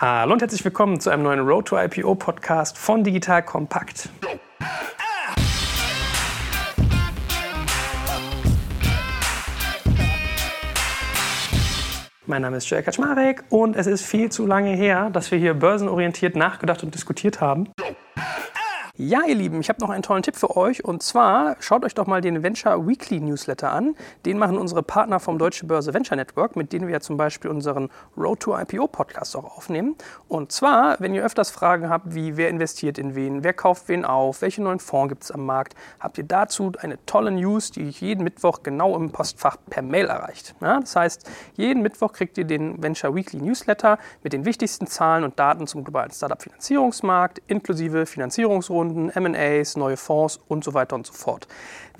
Hallo und herzlich willkommen zu einem neuen Road to IPO Podcast von Digital Kompakt. Mein Name ist Jörg Kaczmarek und es ist viel zu lange her, dass wir hier börsenorientiert nachgedacht und diskutiert haben. Ja, ihr Lieben, ich habe noch einen tollen Tipp für euch. Und zwar schaut euch doch mal den Venture Weekly Newsletter an. Den machen unsere Partner vom Deutsche Börse Venture Network, mit denen wir ja zum Beispiel unseren Road to IPO Podcast auch aufnehmen. Und zwar, wenn ihr öfters Fragen habt, wie wer investiert in wen, wer kauft wen auf, welche neuen Fonds gibt es am Markt, habt ihr dazu eine tolle News, die euch jeden Mittwoch genau im Postfach per Mail erreicht. Ja, das heißt, jeden Mittwoch kriegt ihr den Venture Weekly Newsletter mit den wichtigsten Zahlen und Daten zum globalen Startup-Finanzierungsmarkt, inklusive Finanzierungsrunden Runden, MAs, neue Fonds und so weiter und so fort.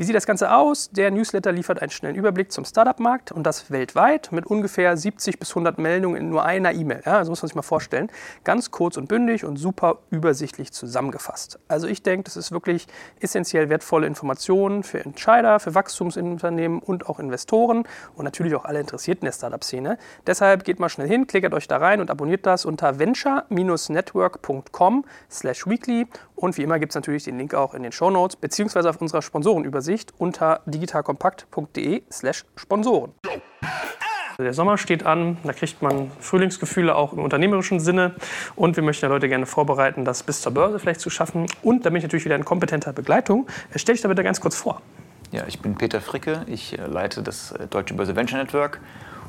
Wie sieht das Ganze aus? Der Newsletter liefert einen schnellen Überblick zum Startup-Markt und das weltweit mit ungefähr 70 bis 100 Meldungen in nur einer E-Mail. Ja, also muss man sich mal vorstellen. Ganz kurz und bündig und super übersichtlich zusammengefasst. Also ich denke, das ist wirklich essentiell wertvolle Informationen für Entscheider, für Wachstumsunternehmen und auch Investoren und natürlich auch alle Interessierten der Startup-Szene. Deshalb geht mal schnell hin, klickert euch da rein und abonniert das unter venture-network.com slash weekly und wie immer gibt es natürlich den Link auch in den Show Notes beziehungsweise auf unserer Sponsorenübersicht unter digitalkompakt.de slash Sponsoren. Der Sommer steht an, da kriegt man Frühlingsgefühle auch im unternehmerischen Sinne und wir möchten ja Leute gerne vorbereiten, das bis zur Börse vielleicht zu schaffen und da bin ich natürlich wieder in kompetenter Begleitung. Stell dich da bitte ganz kurz vor. Ja, ich bin Peter Fricke, ich äh, leite das äh, Deutsche Börse Venture Network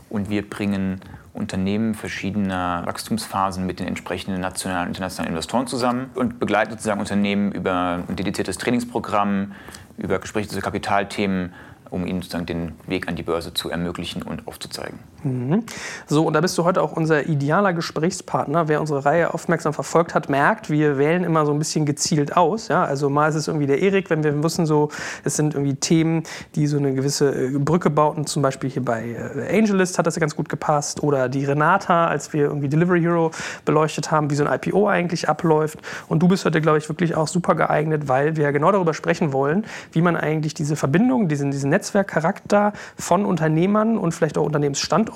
und wir bringen Unternehmen verschiedener Wachstumsphasen mit den entsprechenden nationalen und internationalen Investoren zusammen und begleiten sozusagen Unternehmen über ein dediziertes Trainingsprogramm, über Gespräche zu Kapitalthemen um ihnen sozusagen den Weg an die Börse zu ermöglichen und aufzuzeigen. Mhm. So, und da bist du heute auch unser idealer Gesprächspartner. Wer unsere Reihe aufmerksam verfolgt hat, merkt, wir wählen immer so ein bisschen gezielt aus. Ja? Also mal ist es irgendwie der Erik, wenn wir wissen, so, es sind irgendwie Themen, die so eine gewisse äh, Brücke bauten. Zum Beispiel hier bei äh, AngelList hat das ja ganz gut gepasst. Oder die Renata, als wir irgendwie Delivery Hero beleuchtet haben, wie so ein IPO eigentlich abläuft. Und du bist heute, glaube ich, wirklich auch super geeignet, weil wir genau darüber sprechen wollen, wie man eigentlich diese Verbindung, diesen, diesen Netzwerkcharakter von Unternehmern und vielleicht auch Unternehmensstandorten,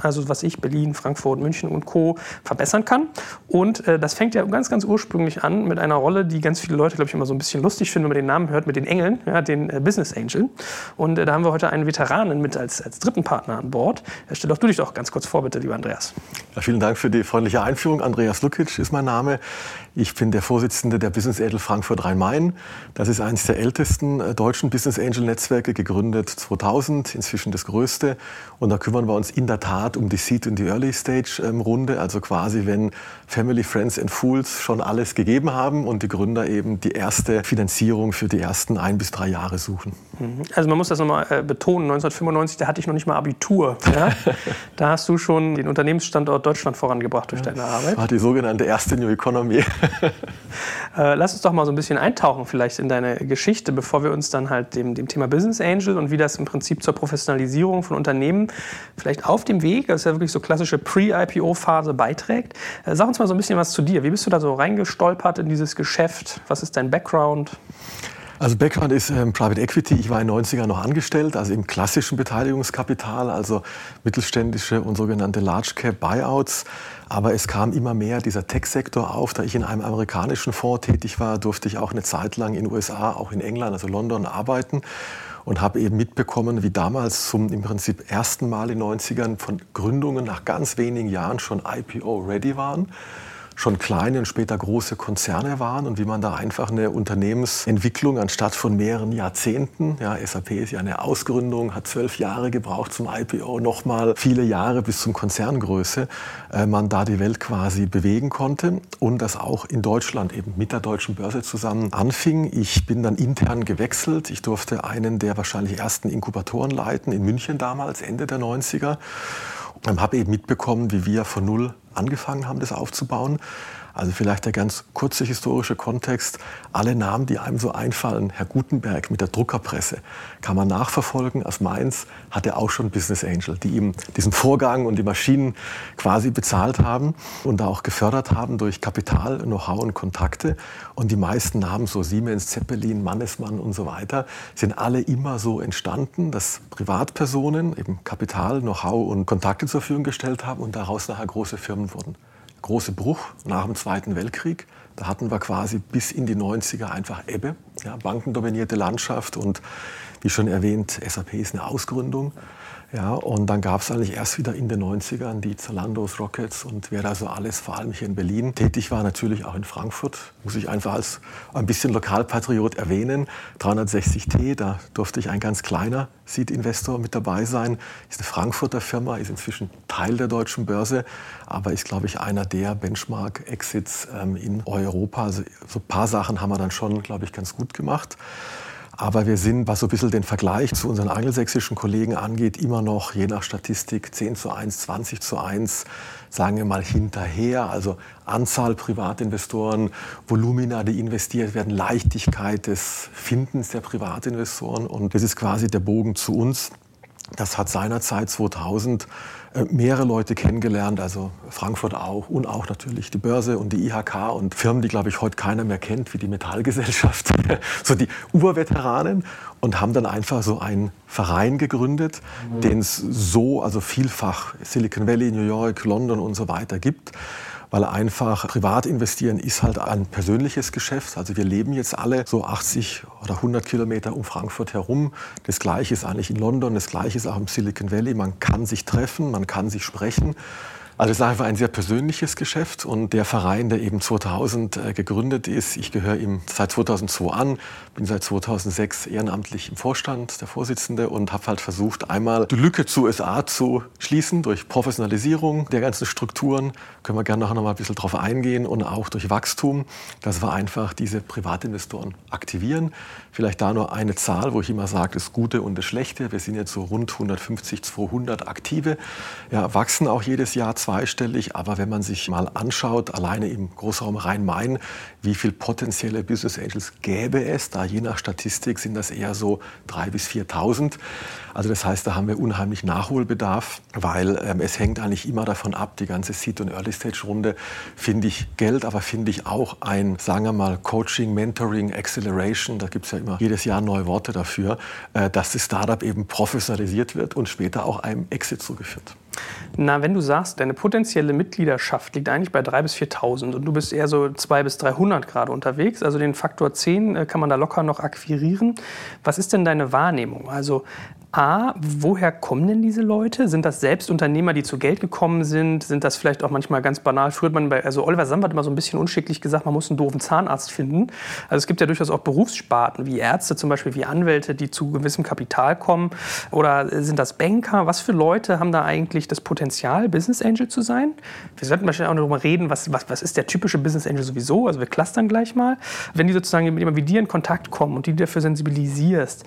also was ich, Berlin, Frankfurt, München und Co. verbessern kann. Und äh, das fängt ja ganz, ganz ursprünglich an mit einer Rolle, die ganz viele Leute, glaube ich, immer so ein bisschen lustig finden, wenn man den Namen hört, mit den Engeln, ja, den äh, Business Angel. Und äh, da haben wir heute einen Veteranen mit als, als dritten Partner an Bord. Äh, stell doch du dich doch ganz kurz vor, bitte, lieber Andreas. Ja, vielen Dank für die freundliche Einführung. Andreas Lukic ist mein Name. Ich bin der Vorsitzende der Business Angel Frankfurt Rhein-Main. Das ist eines der ältesten äh, deutschen Business Angel Netzwerke, gegründet gegründet 2000, inzwischen das größte. Und da kümmern wir uns in der Tat um die Seed- und die Early-Stage-Runde, also quasi wenn Family, Friends and Fools schon alles gegeben haben und die Gründer eben die erste Finanzierung für die ersten ein bis drei Jahre suchen. Mhm. Also man muss das nochmal äh, betonen, 1995, da hatte ich noch nicht mal Abitur. Ja? da hast du schon den Unternehmensstandort Deutschland vorangebracht durch deine Arbeit. War die sogenannte erste New Economy. äh, lass uns doch mal so ein bisschen eintauchen vielleicht in deine Geschichte, bevor wir uns dann halt dem, dem Thema Business Angel Angel und wie das im Prinzip zur Professionalisierung von Unternehmen vielleicht auf dem Weg, das ist ja wirklich so klassische Pre-IPO-Phase, beiträgt. Äh, sag uns mal so ein bisschen was zu dir. Wie bist du da so reingestolpert in dieses Geschäft? Was ist dein Background? Also Background ist ähm, Private Equity. Ich war in den 90 ern noch angestellt, also im klassischen Beteiligungskapital, also mittelständische und sogenannte Large Cap Buyouts. Aber es kam immer mehr dieser Tech-Sektor auf. Da ich in einem amerikanischen Fonds tätig war, durfte ich auch eine Zeit lang in den USA, auch in England, also London, arbeiten und habe eben mitbekommen, wie damals zum im Prinzip ersten Mal in den 90ern von Gründungen nach ganz wenigen Jahren schon IPO-ready waren schon kleine und später große Konzerne waren und wie man da einfach eine Unternehmensentwicklung anstatt von mehreren Jahrzehnten, ja, SAP ist ja eine Ausgründung, hat zwölf Jahre gebraucht zum IPO, nochmal viele Jahre bis zum Konzerngröße, äh, man da die Welt quasi bewegen konnte und das auch in Deutschland eben mit der deutschen Börse zusammen anfing. Ich bin dann intern gewechselt. Ich durfte einen der wahrscheinlich ersten Inkubatoren leiten in München damals, Ende der 90er. Und habe eben mitbekommen, wie wir von Null angefangen haben, das aufzubauen. Also vielleicht der ganz kurze historische Kontext. Alle Namen, die einem so einfallen, Herr Gutenberg mit der Druckerpresse, kann man nachverfolgen. Aus Mainz hat er auch schon Business Angel, die ihm diesen Vorgang und die Maschinen quasi bezahlt haben und auch gefördert haben durch Kapital, Know-how und Kontakte. Und die meisten Namen, so Siemens, Zeppelin, Mannesmann und so weiter, sind alle immer so entstanden, dass Privatpersonen eben Kapital, Know-how und Kontakte zur Verfügung gestellt haben und daraus nachher große Firmen wurden. Große Bruch nach dem Zweiten Weltkrieg. Da hatten wir quasi bis in die 90er einfach Ebbe, ja, bankendominierte Landschaft und wie schon erwähnt, SAP ist eine Ausgründung. Ja, und dann gab es eigentlich erst wieder in den 90ern die Zalandos, Rockets und wer da so alles, vor allem hier in Berlin, tätig war, natürlich auch in Frankfurt. Muss ich einfach als ein bisschen Lokalpatriot erwähnen. 360T, da durfte ich ein ganz kleiner Seed-Investor mit dabei sein. Ist eine Frankfurter Firma, ist inzwischen Teil der deutschen Börse, aber ist, glaube ich, einer der Benchmark-Exits ähm, in Europa. Also so ein paar Sachen haben wir dann schon, glaube ich, ganz gut gemacht. Aber wir sind, was so ein bisschen den Vergleich zu unseren angelsächsischen Kollegen angeht, immer noch je nach Statistik 10 zu 1, 20 zu 1, sagen wir mal hinterher. Also Anzahl Privatinvestoren, Volumina, die investiert werden, Leichtigkeit des Findens der Privatinvestoren. Und das ist quasi der Bogen zu uns. Das hat seinerzeit 2000 äh, mehrere Leute kennengelernt, also Frankfurt auch und auch natürlich die Börse und die IHK und Firmen, die, glaube ich, heute keiner mehr kennt, wie die Metallgesellschaft, so die Urveteranen und haben dann einfach so einen Verein gegründet, mhm. den es so, also vielfach Silicon Valley, New York, London und so weiter gibt weil einfach privat investieren ist halt ein persönliches Geschäft. Also wir leben jetzt alle so 80 oder 100 Kilometer um Frankfurt herum. Das Gleiche ist eigentlich in London, das Gleiche ist auch im Silicon Valley. Man kann sich treffen, man kann sich sprechen. Also es ist einfach ein sehr persönliches Geschäft und der Verein, der eben 2000 äh, gegründet ist, ich gehöre ihm seit 2002 an, bin seit 2006 ehrenamtlich im Vorstand, der Vorsitzende und habe halt versucht, einmal die Lücke zu USA zu schließen durch Professionalisierung der ganzen Strukturen, können wir gerne noch mal ein bisschen drauf eingehen und auch durch Wachstum, dass wir einfach diese Privatinvestoren aktivieren. Vielleicht da nur eine Zahl, wo ich immer sage, das Gute und das Schlechte. Wir sind jetzt so rund 150, 200 Aktive, ja, wachsen auch jedes Jahr zweistellig. Aber wenn man sich mal anschaut, alleine im Großraum Rhein-Main, wie viele potenzielle Business Angels gäbe es, da je nach Statistik sind das eher so 3.000 bis 4.000. Also das heißt, da haben wir unheimlich Nachholbedarf, weil ähm, es hängt eigentlich immer davon ab, die ganze Seed- und Early-Stage-Runde finde ich Geld, aber finde ich auch ein, sagen wir mal, Coaching, Mentoring, Acceleration, da gibt es ja immer jedes Jahr neue Worte dafür, äh, dass das Startup eben professionalisiert wird und später auch einem Exit zugeführt. Na, wenn du sagst, deine potenzielle Mitgliedschaft liegt eigentlich bei 3.000 bis 4.000 und du bist eher so 200 bis 300 gerade unterwegs, also den Faktor 10 äh, kann man da locker noch akquirieren. Was ist denn deine Wahrnehmung? Also A, woher kommen denn diese Leute? Sind das selbst Unternehmer, die zu Geld gekommen sind? Sind das vielleicht auch manchmal ganz banal? Früher hat man bei, also Oliver Samba hat immer so ein bisschen unschicklich gesagt, man muss einen doofen Zahnarzt finden. Also es gibt ja durchaus auch Berufssparten, wie Ärzte zum Beispiel, wie Anwälte, die zu gewissem Kapital kommen. Oder sind das Banker? Was für Leute haben da eigentlich das Potenzial, Business Angel zu sein? Wir sollten wahrscheinlich auch darüber reden, was, was, was ist der typische Business Angel sowieso? Also wir clustern gleich mal. Wenn die sozusagen mit jemandem wie dir in Kontakt kommen und die dafür sensibilisierst,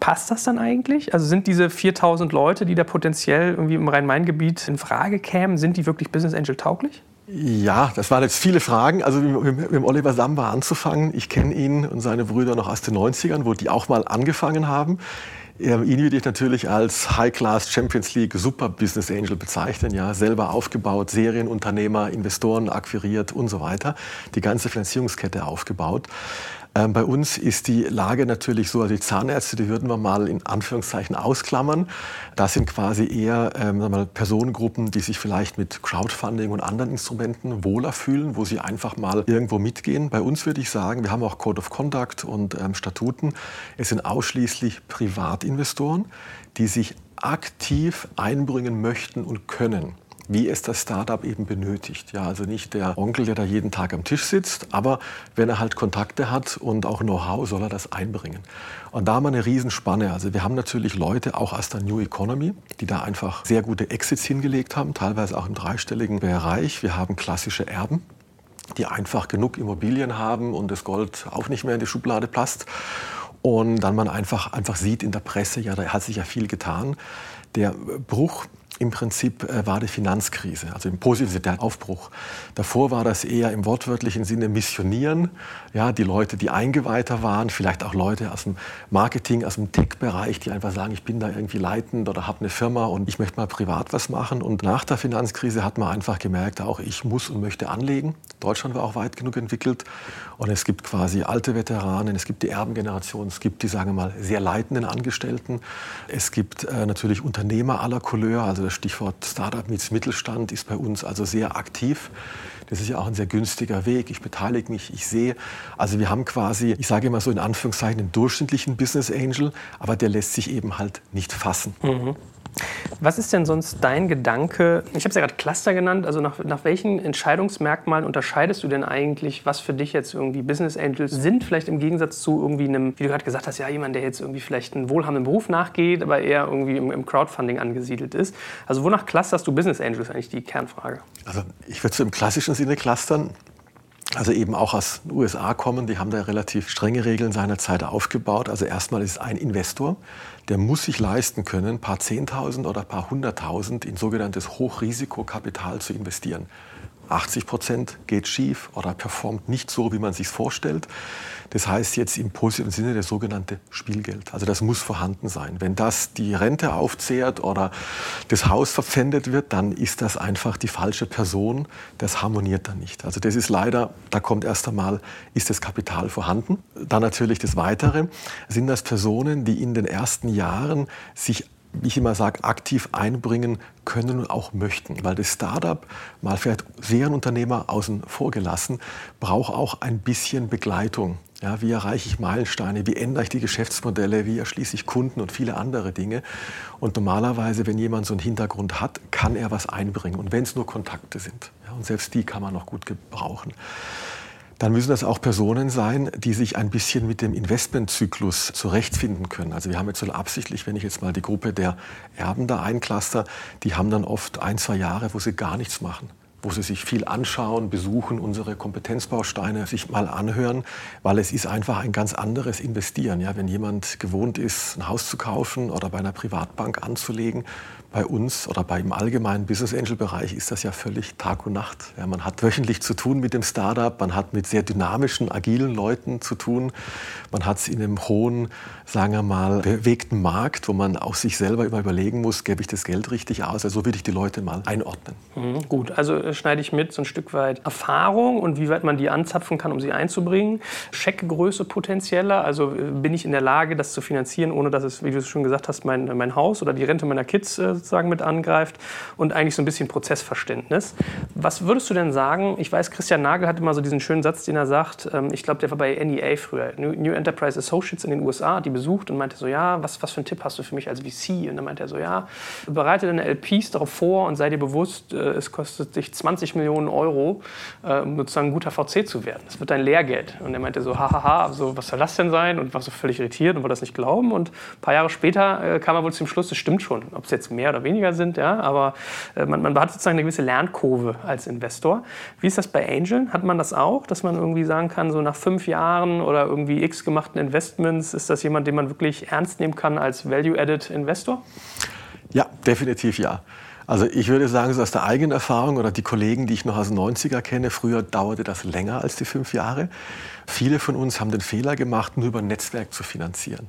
Passt das dann eigentlich? Also sind diese 4000 Leute, die da potenziell irgendwie im Rhein-Main-Gebiet in Frage kämen, sind die wirklich Business Angel tauglich? Ja, das waren jetzt viele Fragen. Also mit, mit Oliver Samba anzufangen. Ich kenne ihn und seine Brüder noch aus den 90ern, wo die auch mal angefangen haben. Ihn würde ich natürlich als High-Class Champions League Super Business Angel bezeichnen. Ja, selber aufgebaut, Serienunternehmer, Investoren akquiriert und so weiter. Die ganze Finanzierungskette aufgebaut. Ähm, bei uns ist die Lage natürlich so, also die Zahnärzte, die würden wir mal in Anführungszeichen ausklammern. Das sind quasi eher ähm, mal, Personengruppen, die sich vielleicht mit Crowdfunding und anderen Instrumenten wohler fühlen, wo sie einfach mal irgendwo mitgehen. Bei uns würde ich sagen, wir haben auch Code of Conduct und ähm, Statuten. Es sind ausschließlich Privatinvestoren, die sich aktiv einbringen möchten und können wie es das Startup eben benötigt. Ja, also nicht der Onkel, der da jeden Tag am Tisch sitzt, aber wenn er halt Kontakte hat und auch Know-how, soll er das einbringen. Und da haben wir eine Riesenspanne. Also wir haben natürlich Leute auch aus der New Economy, die da einfach sehr gute Exits hingelegt haben, teilweise auch im dreistelligen Bereich. Wir haben klassische Erben, die einfach genug Immobilien haben und das Gold auch nicht mehr in die Schublade passt. Und dann man einfach, einfach sieht in der Presse, ja, da hat sich ja viel getan. Der Bruch im Prinzip äh, war die Finanzkrise, also im positiven der Aufbruch. Davor war das eher im wortwörtlichen Sinne missionieren. Ja, die Leute, die eingeweihter waren, vielleicht auch Leute aus dem Marketing, aus dem Tech-Bereich, die einfach sagen, ich bin da irgendwie leitend oder habe eine Firma und ich möchte mal privat was machen. Und nach der Finanzkrise hat man einfach gemerkt, auch ich muss und möchte anlegen. Deutschland war auch weit genug entwickelt. Und es gibt quasi alte Veteranen, es gibt die Erbengeneration, es gibt die, sagen wir mal, sehr leitenden Angestellten. Es gibt äh, natürlich Unternehmer aller Couleur, also das Stichwort Startup mit Mittelstand ist bei uns also sehr aktiv. Das ist ja auch ein sehr günstiger Weg. Ich beteilige mich, ich sehe. Also wir haben quasi, ich sage immer so in Anführungszeichen, einen durchschnittlichen Business Angel, aber der lässt sich eben halt nicht fassen. Mhm. Was ist denn sonst dein Gedanke? Ich habe es ja gerade Cluster genannt. Also nach, nach welchen Entscheidungsmerkmalen unterscheidest du denn eigentlich, was für dich jetzt irgendwie Business Angels sind? Vielleicht im Gegensatz zu irgendwie einem, wie du gerade gesagt hast, ja jemand, der jetzt irgendwie vielleicht einen wohlhabenden Beruf nachgeht, aber eher irgendwie im, im Crowdfunding angesiedelt ist. Also wonach clusterst du Business Angels? Eigentlich die Kernfrage. Also ich würde so im klassischen Sinne clustern also eben auch aus den USA kommen, die haben da relativ strenge Regeln seinerzeit aufgebaut. Also erstmal ist es ein Investor, der muss sich leisten können, ein paar Zehntausend oder ein paar Hunderttausend in sogenanntes Hochrisikokapital zu investieren. 80 Prozent geht schief oder performt nicht so, wie man sich vorstellt. Das heißt jetzt im positiven Sinne das sogenannte Spielgeld. Also das muss vorhanden sein. Wenn das die Rente aufzehrt oder das Haus verpfändet wird, dann ist das einfach die falsche Person. Das harmoniert dann nicht. Also das ist leider, da kommt erst einmal, ist das Kapital vorhanden. Dann natürlich das Weitere, sind das Personen, die in den ersten Jahren sich wie ich immer sage, aktiv einbringen können und auch möchten. Weil das Startup, mal vielleicht Serienunternehmer außen vor gelassen, braucht auch ein bisschen Begleitung. Ja, wie erreiche ich Meilensteine? Wie ändere ich die Geschäftsmodelle? Wie erschließe ich Kunden und viele andere Dinge? Und normalerweise, wenn jemand so einen Hintergrund hat, kann er was einbringen. Und wenn es nur Kontakte sind. Ja, und selbst die kann man noch gut gebrauchen dann müssen das auch Personen sein, die sich ein bisschen mit dem Investmentzyklus zurechtfinden können. Also wir haben jetzt so absichtlich, wenn ich jetzt mal die Gruppe der Erben da eincluster, die haben dann oft ein, zwei Jahre, wo sie gar nichts machen wo sie sich viel anschauen, besuchen, unsere Kompetenzbausteine sich mal anhören, weil es ist einfach ein ganz anderes Investieren. Ja, wenn jemand gewohnt ist, ein Haus zu kaufen oder bei einer Privatbank anzulegen, bei uns oder beim allgemeinen Business Angel Bereich ist das ja völlig Tag und Nacht. Ja, man hat wöchentlich zu tun mit dem Startup, man hat mit sehr dynamischen, agilen Leuten zu tun, man hat es in einem hohen, sagen wir mal, bewegten Markt, wo man auch sich selber immer überlegen muss, gebe ich das Geld richtig aus? Also so würde ich die Leute mal einordnen. Mhm, gut, also äh, schneide ich mit so ein Stück weit Erfahrung und wie weit man die anzapfen kann, um sie einzubringen. Scheckgröße potenzieller, also äh, bin ich in der Lage, das zu finanzieren, ohne dass es, wie du es schon gesagt hast, mein, mein Haus oder die Rente meiner Kids äh, sozusagen mit angreift und eigentlich so ein bisschen Prozessverständnis. Was würdest du denn sagen? Ich weiß, Christian Nagel hat immer so diesen schönen Satz, den er sagt. Ähm, ich glaube, der war bei NEA früher, New Enterprise Associates in den USA, die besucht und meinte so, ja, was, was für einen Tipp hast du für mich als VC? Und dann meinte er so, ja, bereite deine LPs darauf vor und sei dir bewusst, äh, es kostet dich 20 Millionen Euro, äh, um sozusagen ein guter VC zu werden. Das wird dein Lehrgeld. Und er meinte so, hahaha, so, was soll das denn sein? Und war so völlig irritiert und wollte das nicht glauben. Und ein paar Jahre später äh, kam er wohl zum Schluss, das stimmt schon. Ob es jetzt mehr oder weniger sind, ja, aber äh, man, man hat sozusagen eine gewisse Lernkurve als Investor. Wie ist das bei Angeln? Hat man das auch, dass man irgendwie sagen kann, so nach fünf Jahren oder irgendwie x gemachten Investments, ist das jemand, den man wirklich ernst nehmen kann als Value-Added Investor? Ja, definitiv ja. Also ich würde sagen, so aus der eigenen Erfahrung oder die Kollegen, die ich noch aus den 90er kenne, früher dauerte das länger als die fünf Jahre. Viele von uns haben den Fehler gemacht, nur über ein Netzwerk zu finanzieren.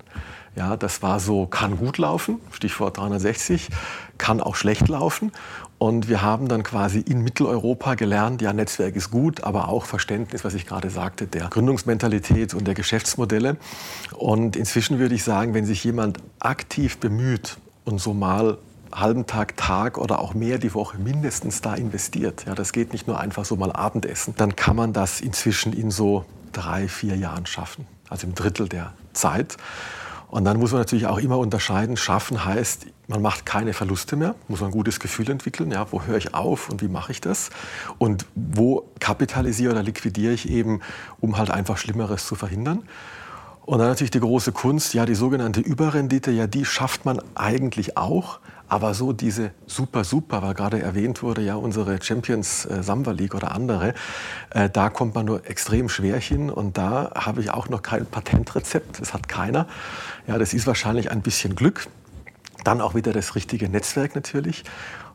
Ja, das war so, kann gut laufen, Stichwort 360, kann auch schlecht laufen. Und wir haben dann quasi in Mitteleuropa gelernt, ja, Netzwerk ist gut, aber auch Verständnis, was ich gerade sagte, der Gründungsmentalität und der Geschäftsmodelle. Und inzwischen würde ich sagen, wenn sich jemand aktiv bemüht und so mal halben Tag, Tag oder auch mehr die Woche mindestens da investiert, ja, das geht nicht nur einfach so mal Abendessen, dann kann man das inzwischen in so drei, vier Jahren schaffen, also im Drittel der Zeit. Und dann muss man natürlich auch immer unterscheiden, schaffen heißt, man macht keine Verluste mehr, muss man ein gutes Gefühl entwickeln, ja, wo höre ich auf und wie mache ich das? Und wo kapitalisiere oder liquidiere ich eben, um halt einfach Schlimmeres zu verhindern? Und dann natürlich die große Kunst, ja, die sogenannte Überrendite, ja, die schafft man eigentlich auch, aber so diese super, super, weil gerade erwähnt wurde, ja, unsere Champions äh, Samba League oder andere, äh, da kommt man nur extrem schwer hin und da habe ich auch noch kein Patentrezept, das hat keiner. Ja, das ist wahrscheinlich ein bisschen Glück. Dann auch wieder das richtige Netzwerk natürlich.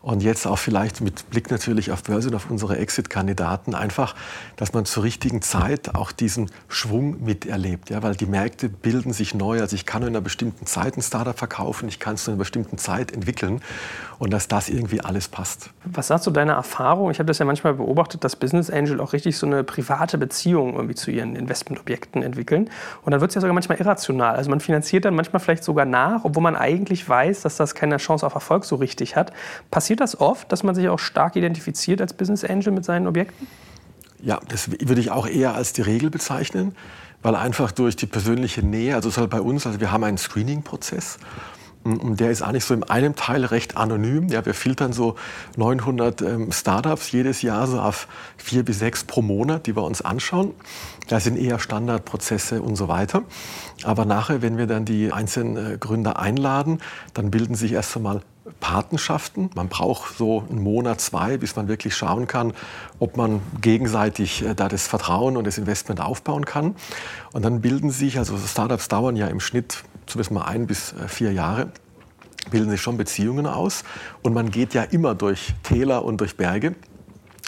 Und jetzt auch vielleicht mit Blick natürlich auf Börse und auf unsere Exit-Kandidaten einfach, dass man zur richtigen Zeit auch diesen Schwung miterlebt. Ja, weil die Märkte bilden sich neu. Also ich kann in einer bestimmten Zeit ein Startup verkaufen, ich kann es zu einer bestimmten Zeit entwickeln. Und dass das irgendwie alles passt. Was sagst du deiner Erfahrung? Ich habe das ja manchmal beobachtet, dass Business Angel auch richtig so eine private Beziehung irgendwie zu ihren Investmentobjekten entwickeln. Und dann wird es ja sogar manchmal irrational. Also man finanziert dann manchmal vielleicht sogar nach, obwohl man eigentlich weiß, dass das keine Chance auf Erfolg so richtig hat. Passiert das oft, dass man sich auch stark identifiziert als Business Angel mit seinen Objekten? Ja, das würde ich auch eher als die Regel bezeichnen, weil einfach durch die persönliche Nähe, also es ist halt bei uns, also wir haben einen Screening-Prozess der ist eigentlich so in einem Teil recht anonym. Ja, wir filtern so 900 ähm, Startups jedes Jahr so auf vier bis sechs pro Monat, die wir uns anschauen. Das sind eher Standardprozesse und so weiter. Aber nachher, wenn wir dann die einzelnen äh, Gründer einladen, dann bilden sich erst einmal Patenschaften. Man braucht so einen Monat, zwei, bis man wirklich schauen kann, ob man gegenseitig äh, da das Vertrauen und das Investment aufbauen kann. Und dann bilden sich, also Startups dauern ja im Schnitt zumindest mal ein bis äh, vier Jahre, bilden sich schon Beziehungen aus. Und man geht ja immer durch Täler und durch Berge.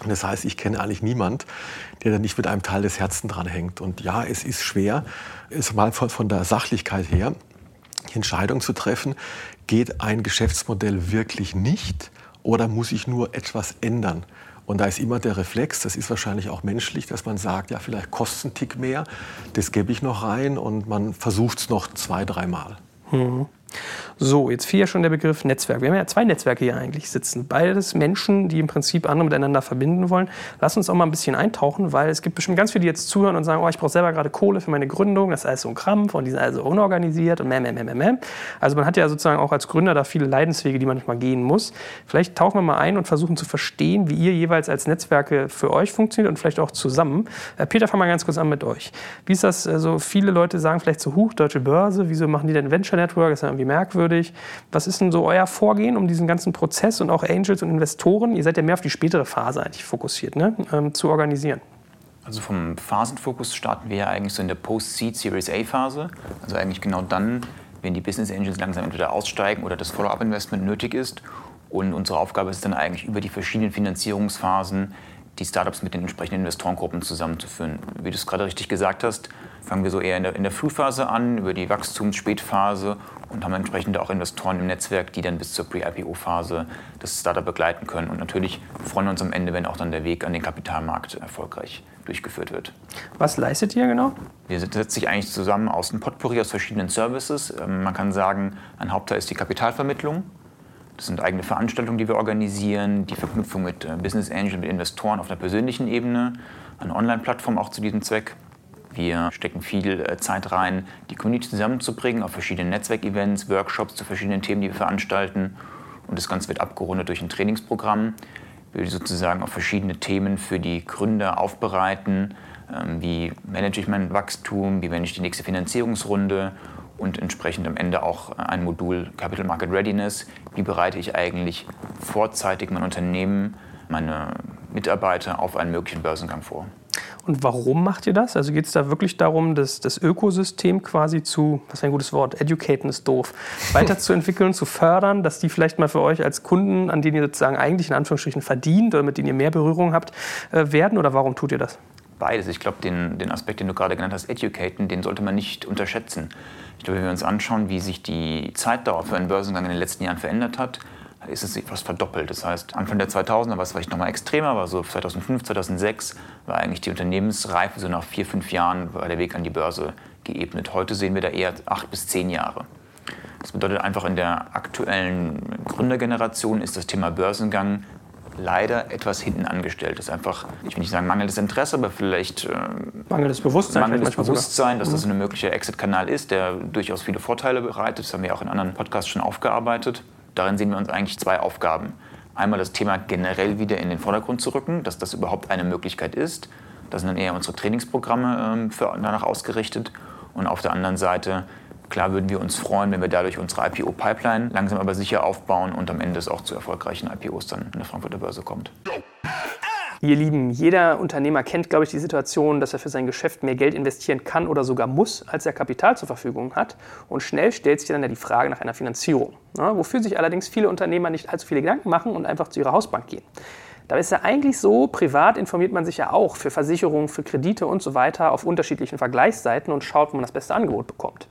Das heißt, ich kenne eigentlich niemand, der da nicht mit einem Teil des Herzens dran hängt. Und ja, es ist schwer, es mal von der Sachlichkeit her, Entscheidung zu treffen, geht ein Geschäftsmodell wirklich nicht oder muss ich nur etwas ändern? Und da ist immer der Reflex, das ist wahrscheinlich auch menschlich, dass man sagt, ja, vielleicht kostet ein Tick mehr, das gebe ich noch rein und man versucht es noch zwei, dreimal. Mhm. So, jetzt fiel ja schon der Begriff Netzwerk. Wir haben ja zwei Netzwerke hier eigentlich sitzen. Beides Menschen, die im Prinzip andere miteinander verbinden wollen. Lass uns auch mal ein bisschen eintauchen, weil es gibt bestimmt ganz viele, die jetzt zuhören und sagen, oh, ich brauche selber gerade Kohle für meine Gründung. Das ist alles so ein Krampf und die sind also unorganisiert und meh, meh, meh, meh, meh. Also man hat ja sozusagen auch als Gründer da viele Leidenswege, die man manchmal gehen muss. Vielleicht tauchen wir mal ein und versuchen zu verstehen, wie ihr jeweils als Netzwerke für euch funktioniert und vielleicht auch zusammen. Äh, Peter, fang mal ganz kurz an mit euch. Wie ist das? Also viele Leute sagen vielleicht so, huch, deutsche Börse, wieso machen die denn Venture Network? Das ist ja irgendwie merkwürdig. Was ist denn so euer Vorgehen, um diesen ganzen Prozess und auch Angels und Investoren, ihr seid ja mehr auf die spätere Phase eigentlich fokussiert, ne, ähm, zu organisieren? Also vom Phasenfokus starten wir ja eigentlich so in der Post-Seed Series A Phase. Also eigentlich genau dann, wenn die Business Angels langsam entweder aussteigen oder das Follow-up-Investment nötig ist. Und unsere Aufgabe ist dann eigentlich über die verschiedenen Finanzierungsphasen die Startups mit den entsprechenden Investorengruppen zusammenzuführen. Wie du es gerade richtig gesagt hast, fangen wir so eher in der, in der Frühphase an, über die Wachstumsspätphase und haben entsprechend auch Investoren im Netzwerk, die dann bis zur Pre-IPO-Phase das Startup begleiten können. Und natürlich freuen wir uns am Ende, wenn auch dann der Weg an den Kapitalmarkt erfolgreich durchgeführt wird. Was leistet ihr genau? Wir setzen sich eigentlich zusammen aus einem Potpourri aus verschiedenen Services. Ähm, man kann sagen, ein Hauptteil ist die Kapitalvermittlung. Das sind eigene Veranstaltungen, die wir organisieren, die Verknüpfung mit äh, Business Angel, mit Investoren auf einer persönlichen Ebene, eine Online-Plattform auch zu diesem Zweck. Wir stecken viel äh, Zeit rein, die Community zusammenzubringen auf verschiedenen Netzwerkevents, Workshops zu verschiedenen Themen, die wir veranstalten. Und das Ganze wird abgerundet durch ein Trainingsprogramm, wir sozusagen auf verschiedene Themen für die Gründer aufbereiten. Ähm, wie manage ich mein Wachstum, wie manage ich die nächste Finanzierungsrunde und entsprechend am Ende auch ein Modul Capital Market Readiness. Wie bereite ich eigentlich vorzeitig mein Unternehmen, meine Mitarbeiter auf einen möglichen Börsengang vor? Und warum macht ihr das? Also geht es da wirklich darum, das, das Ökosystem quasi zu, was ein gutes Wort, educaten ist doof, weiterzuentwickeln, zu fördern, dass die vielleicht mal für euch als Kunden, an denen ihr sozusagen eigentlich in Anführungsstrichen verdient oder mit denen ihr mehr Berührung habt, äh, werden? Oder warum tut ihr das? Beides. Ich glaube, den, den Aspekt, den du gerade genannt hast, educaten, den sollte man nicht unterschätzen. Ich glaube, wenn wir uns anschauen, wie sich die Zeitdauer für einen Börsengang in den letzten Jahren verändert hat, ist es fast verdoppelt. Das heißt, Anfang der 2000er war es vielleicht noch mal extremer, aber so 2005, 2006 war eigentlich die Unternehmensreife so nach vier, fünf Jahren war der Weg an die Börse geebnet. Heute sehen wir da eher acht bis zehn Jahre. Das bedeutet einfach, in der aktuellen Gründergeneration ist das Thema Börsengang leider etwas hinten angestellt. Das ist einfach, ich will nicht sagen mangelndes Interesse, aber vielleicht äh, mangelndes Bewusstsein, mangelndes Bewusstsein dass das mhm. ein möglicher Exit-Kanal ist, der durchaus viele Vorteile bereitet. Das haben wir auch in anderen Podcasts schon aufgearbeitet. Darin sehen wir uns eigentlich zwei Aufgaben. Einmal das Thema generell wieder in den Vordergrund zu rücken, dass das überhaupt eine Möglichkeit ist. Das sind dann eher unsere Trainingsprogramme ähm, danach ausgerichtet. Und auf der anderen Seite Klar würden wir uns freuen, wenn wir dadurch unsere IPO-Pipeline langsam aber sicher aufbauen und am Ende es auch zu erfolgreichen IPOs dann in der Frankfurter Börse kommt. Ihr Lieben, jeder Unternehmer kennt, glaube ich, die Situation, dass er für sein Geschäft mehr Geld investieren kann oder sogar muss, als er Kapital zur Verfügung hat. Und schnell stellt sich dann ja die Frage nach einer Finanzierung, ja, wofür sich allerdings viele Unternehmer nicht allzu viele Gedanken machen und einfach zu ihrer Hausbank gehen. Da ist ja eigentlich so, privat informiert man sich ja auch für Versicherungen, für Kredite und so weiter auf unterschiedlichen Vergleichsseiten und schaut, wo man das beste Angebot bekommt.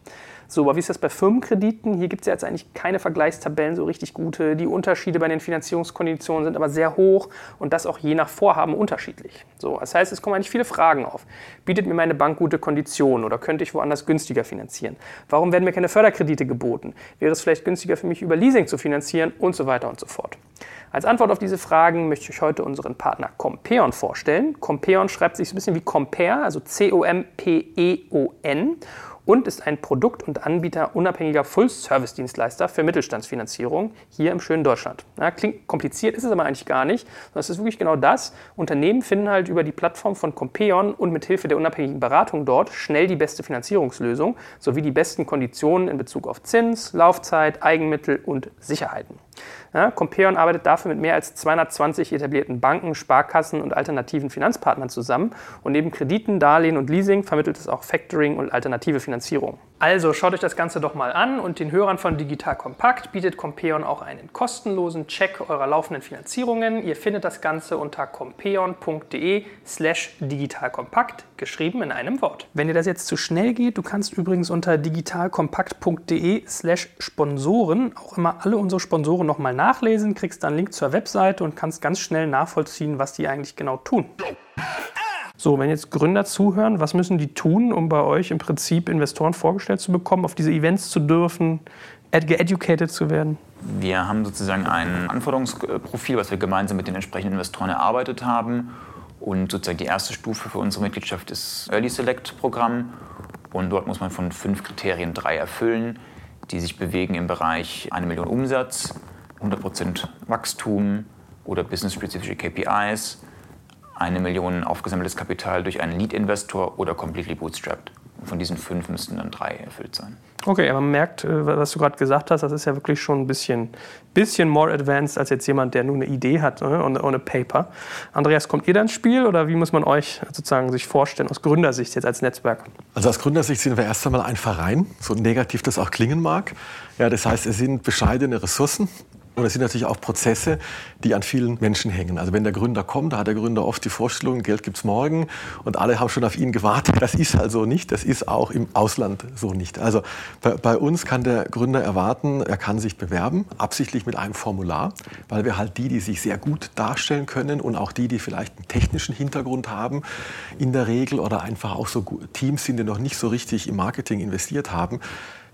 So, aber wie ist das bei Firmenkrediten? Hier gibt es ja jetzt eigentlich keine Vergleichstabellen so richtig gute. Die Unterschiede bei den Finanzierungskonditionen sind aber sehr hoch und das auch je nach Vorhaben unterschiedlich. So, das heißt, es kommen eigentlich viele Fragen auf. Bietet mir meine Bank gute Konditionen oder könnte ich woanders günstiger finanzieren? Warum werden mir keine Förderkredite geboten? Wäre es vielleicht günstiger für mich über Leasing zu finanzieren und so weiter und so fort? Als Antwort auf diese Fragen möchte ich heute unseren Partner Compeon vorstellen. Compeon schreibt sich so ein bisschen wie Compare, also C-O-M-P-E-O-N und ist ein Produkt- und Anbieter unabhängiger Full-Service-Dienstleister für Mittelstandsfinanzierung hier im schönen Deutschland. Ja, klingt kompliziert, ist es aber eigentlich gar nicht. Das ist wirklich genau das. Unternehmen finden halt über die Plattform von Compeon und mit Hilfe der unabhängigen Beratung dort schnell die beste Finanzierungslösung sowie die besten Konditionen in Bezug auf Zins, Laufzeit, Eigenmittel und Sicherheiten. Ja, Compeon arbeitet dafür mit mehr als 220 etablierten Banken, Sparkassen und alternativen Finanzpartnern zusammen und neben Krediten, Darlehen und Leasing vermittelt es auch Factoring und alternative Finanzierung. Also schaut euch das Ganze doch mal an und den Hörern von Digital Kompakt bietet Compeon auch einen kostenlosen Check eurer laufenden Finanzierungen. Ihr findet das Ganze unter compeon.de slash digitalkompakt, geschrieben in einem Wort. Wenn dir das jetzt zu schnell geht, du kannst übrigens unter digitalkompakt.de slash Sponsoren auch immer alle unsere Sponsoren nochmal nachlesen, kriegst dann einen Link zur Webseite und kannst ganz schnell nachvollziehen, was die eigentlich genau tun. So, wenn jetzt Gründer zuhören, was müssen die tun, um bei euch im Prinzip Investoren vorgestellt zu bekommen, auf diese Events zu dürfen, geeducated zu werden? Wir haben sozusagen ein Anforderungsprofil, was wir gemeinsam mit den entsprechenden Investoren erarbeitet haben. Und sozusagen die erste Stufe für unsere Mitgliedschaft ist Early Select Programm. Und dort muss man von fünf Kriterien drei erfüllen, die sich bewegen im Bereich eine Million Umsatz, 100% Wachstum oder business-spezifische KPIs eine Million aufgesammeltes Kapital durch einen Lead-Investor oder completely bootstrapped. Von diesen fünf müssten dann drei erfüllt sein. Okay, aber man merkt, äh, was du gerade gesagt hast, das ist ja wirklich schon ein bisschen, bisschen more advanced als jetzt jemand, der nur eine Idee hat ne, ohne Paper. Andreas, kommt ihr da ins Spiel oder wie muss man euch sozusagen sich vorstellen aus Gründersicht jetzt als Netzwerk? Also aus Gründersicht sind wir erst einmal ein Verein, so negativ das auch klingen mag. Ja, das heißt, es sind bescheidene Ressourcen, und es sind natürlich auch Prozesse, die an vielen Menschen hängen. Also wenn der Gründer kommt, da hat der Gründer oft die Vorstellung, Geld gibt's morgen und alle haben schon auf ihn gewartet. Das ist also nicht, das ist auch im Ausland so nicht. Also bei, bei uns kann der Gründer erwarten, er kann sich bewerben, absichtlich mit einem Formular, weil wir halt die, die sich sehr gut darstellen können und auch die, die vielleicht einen technischen Hintergrund haben, in der Regel oder einfach auch so Teams sind, die noch nicht so richtig im Marketing investiert haben,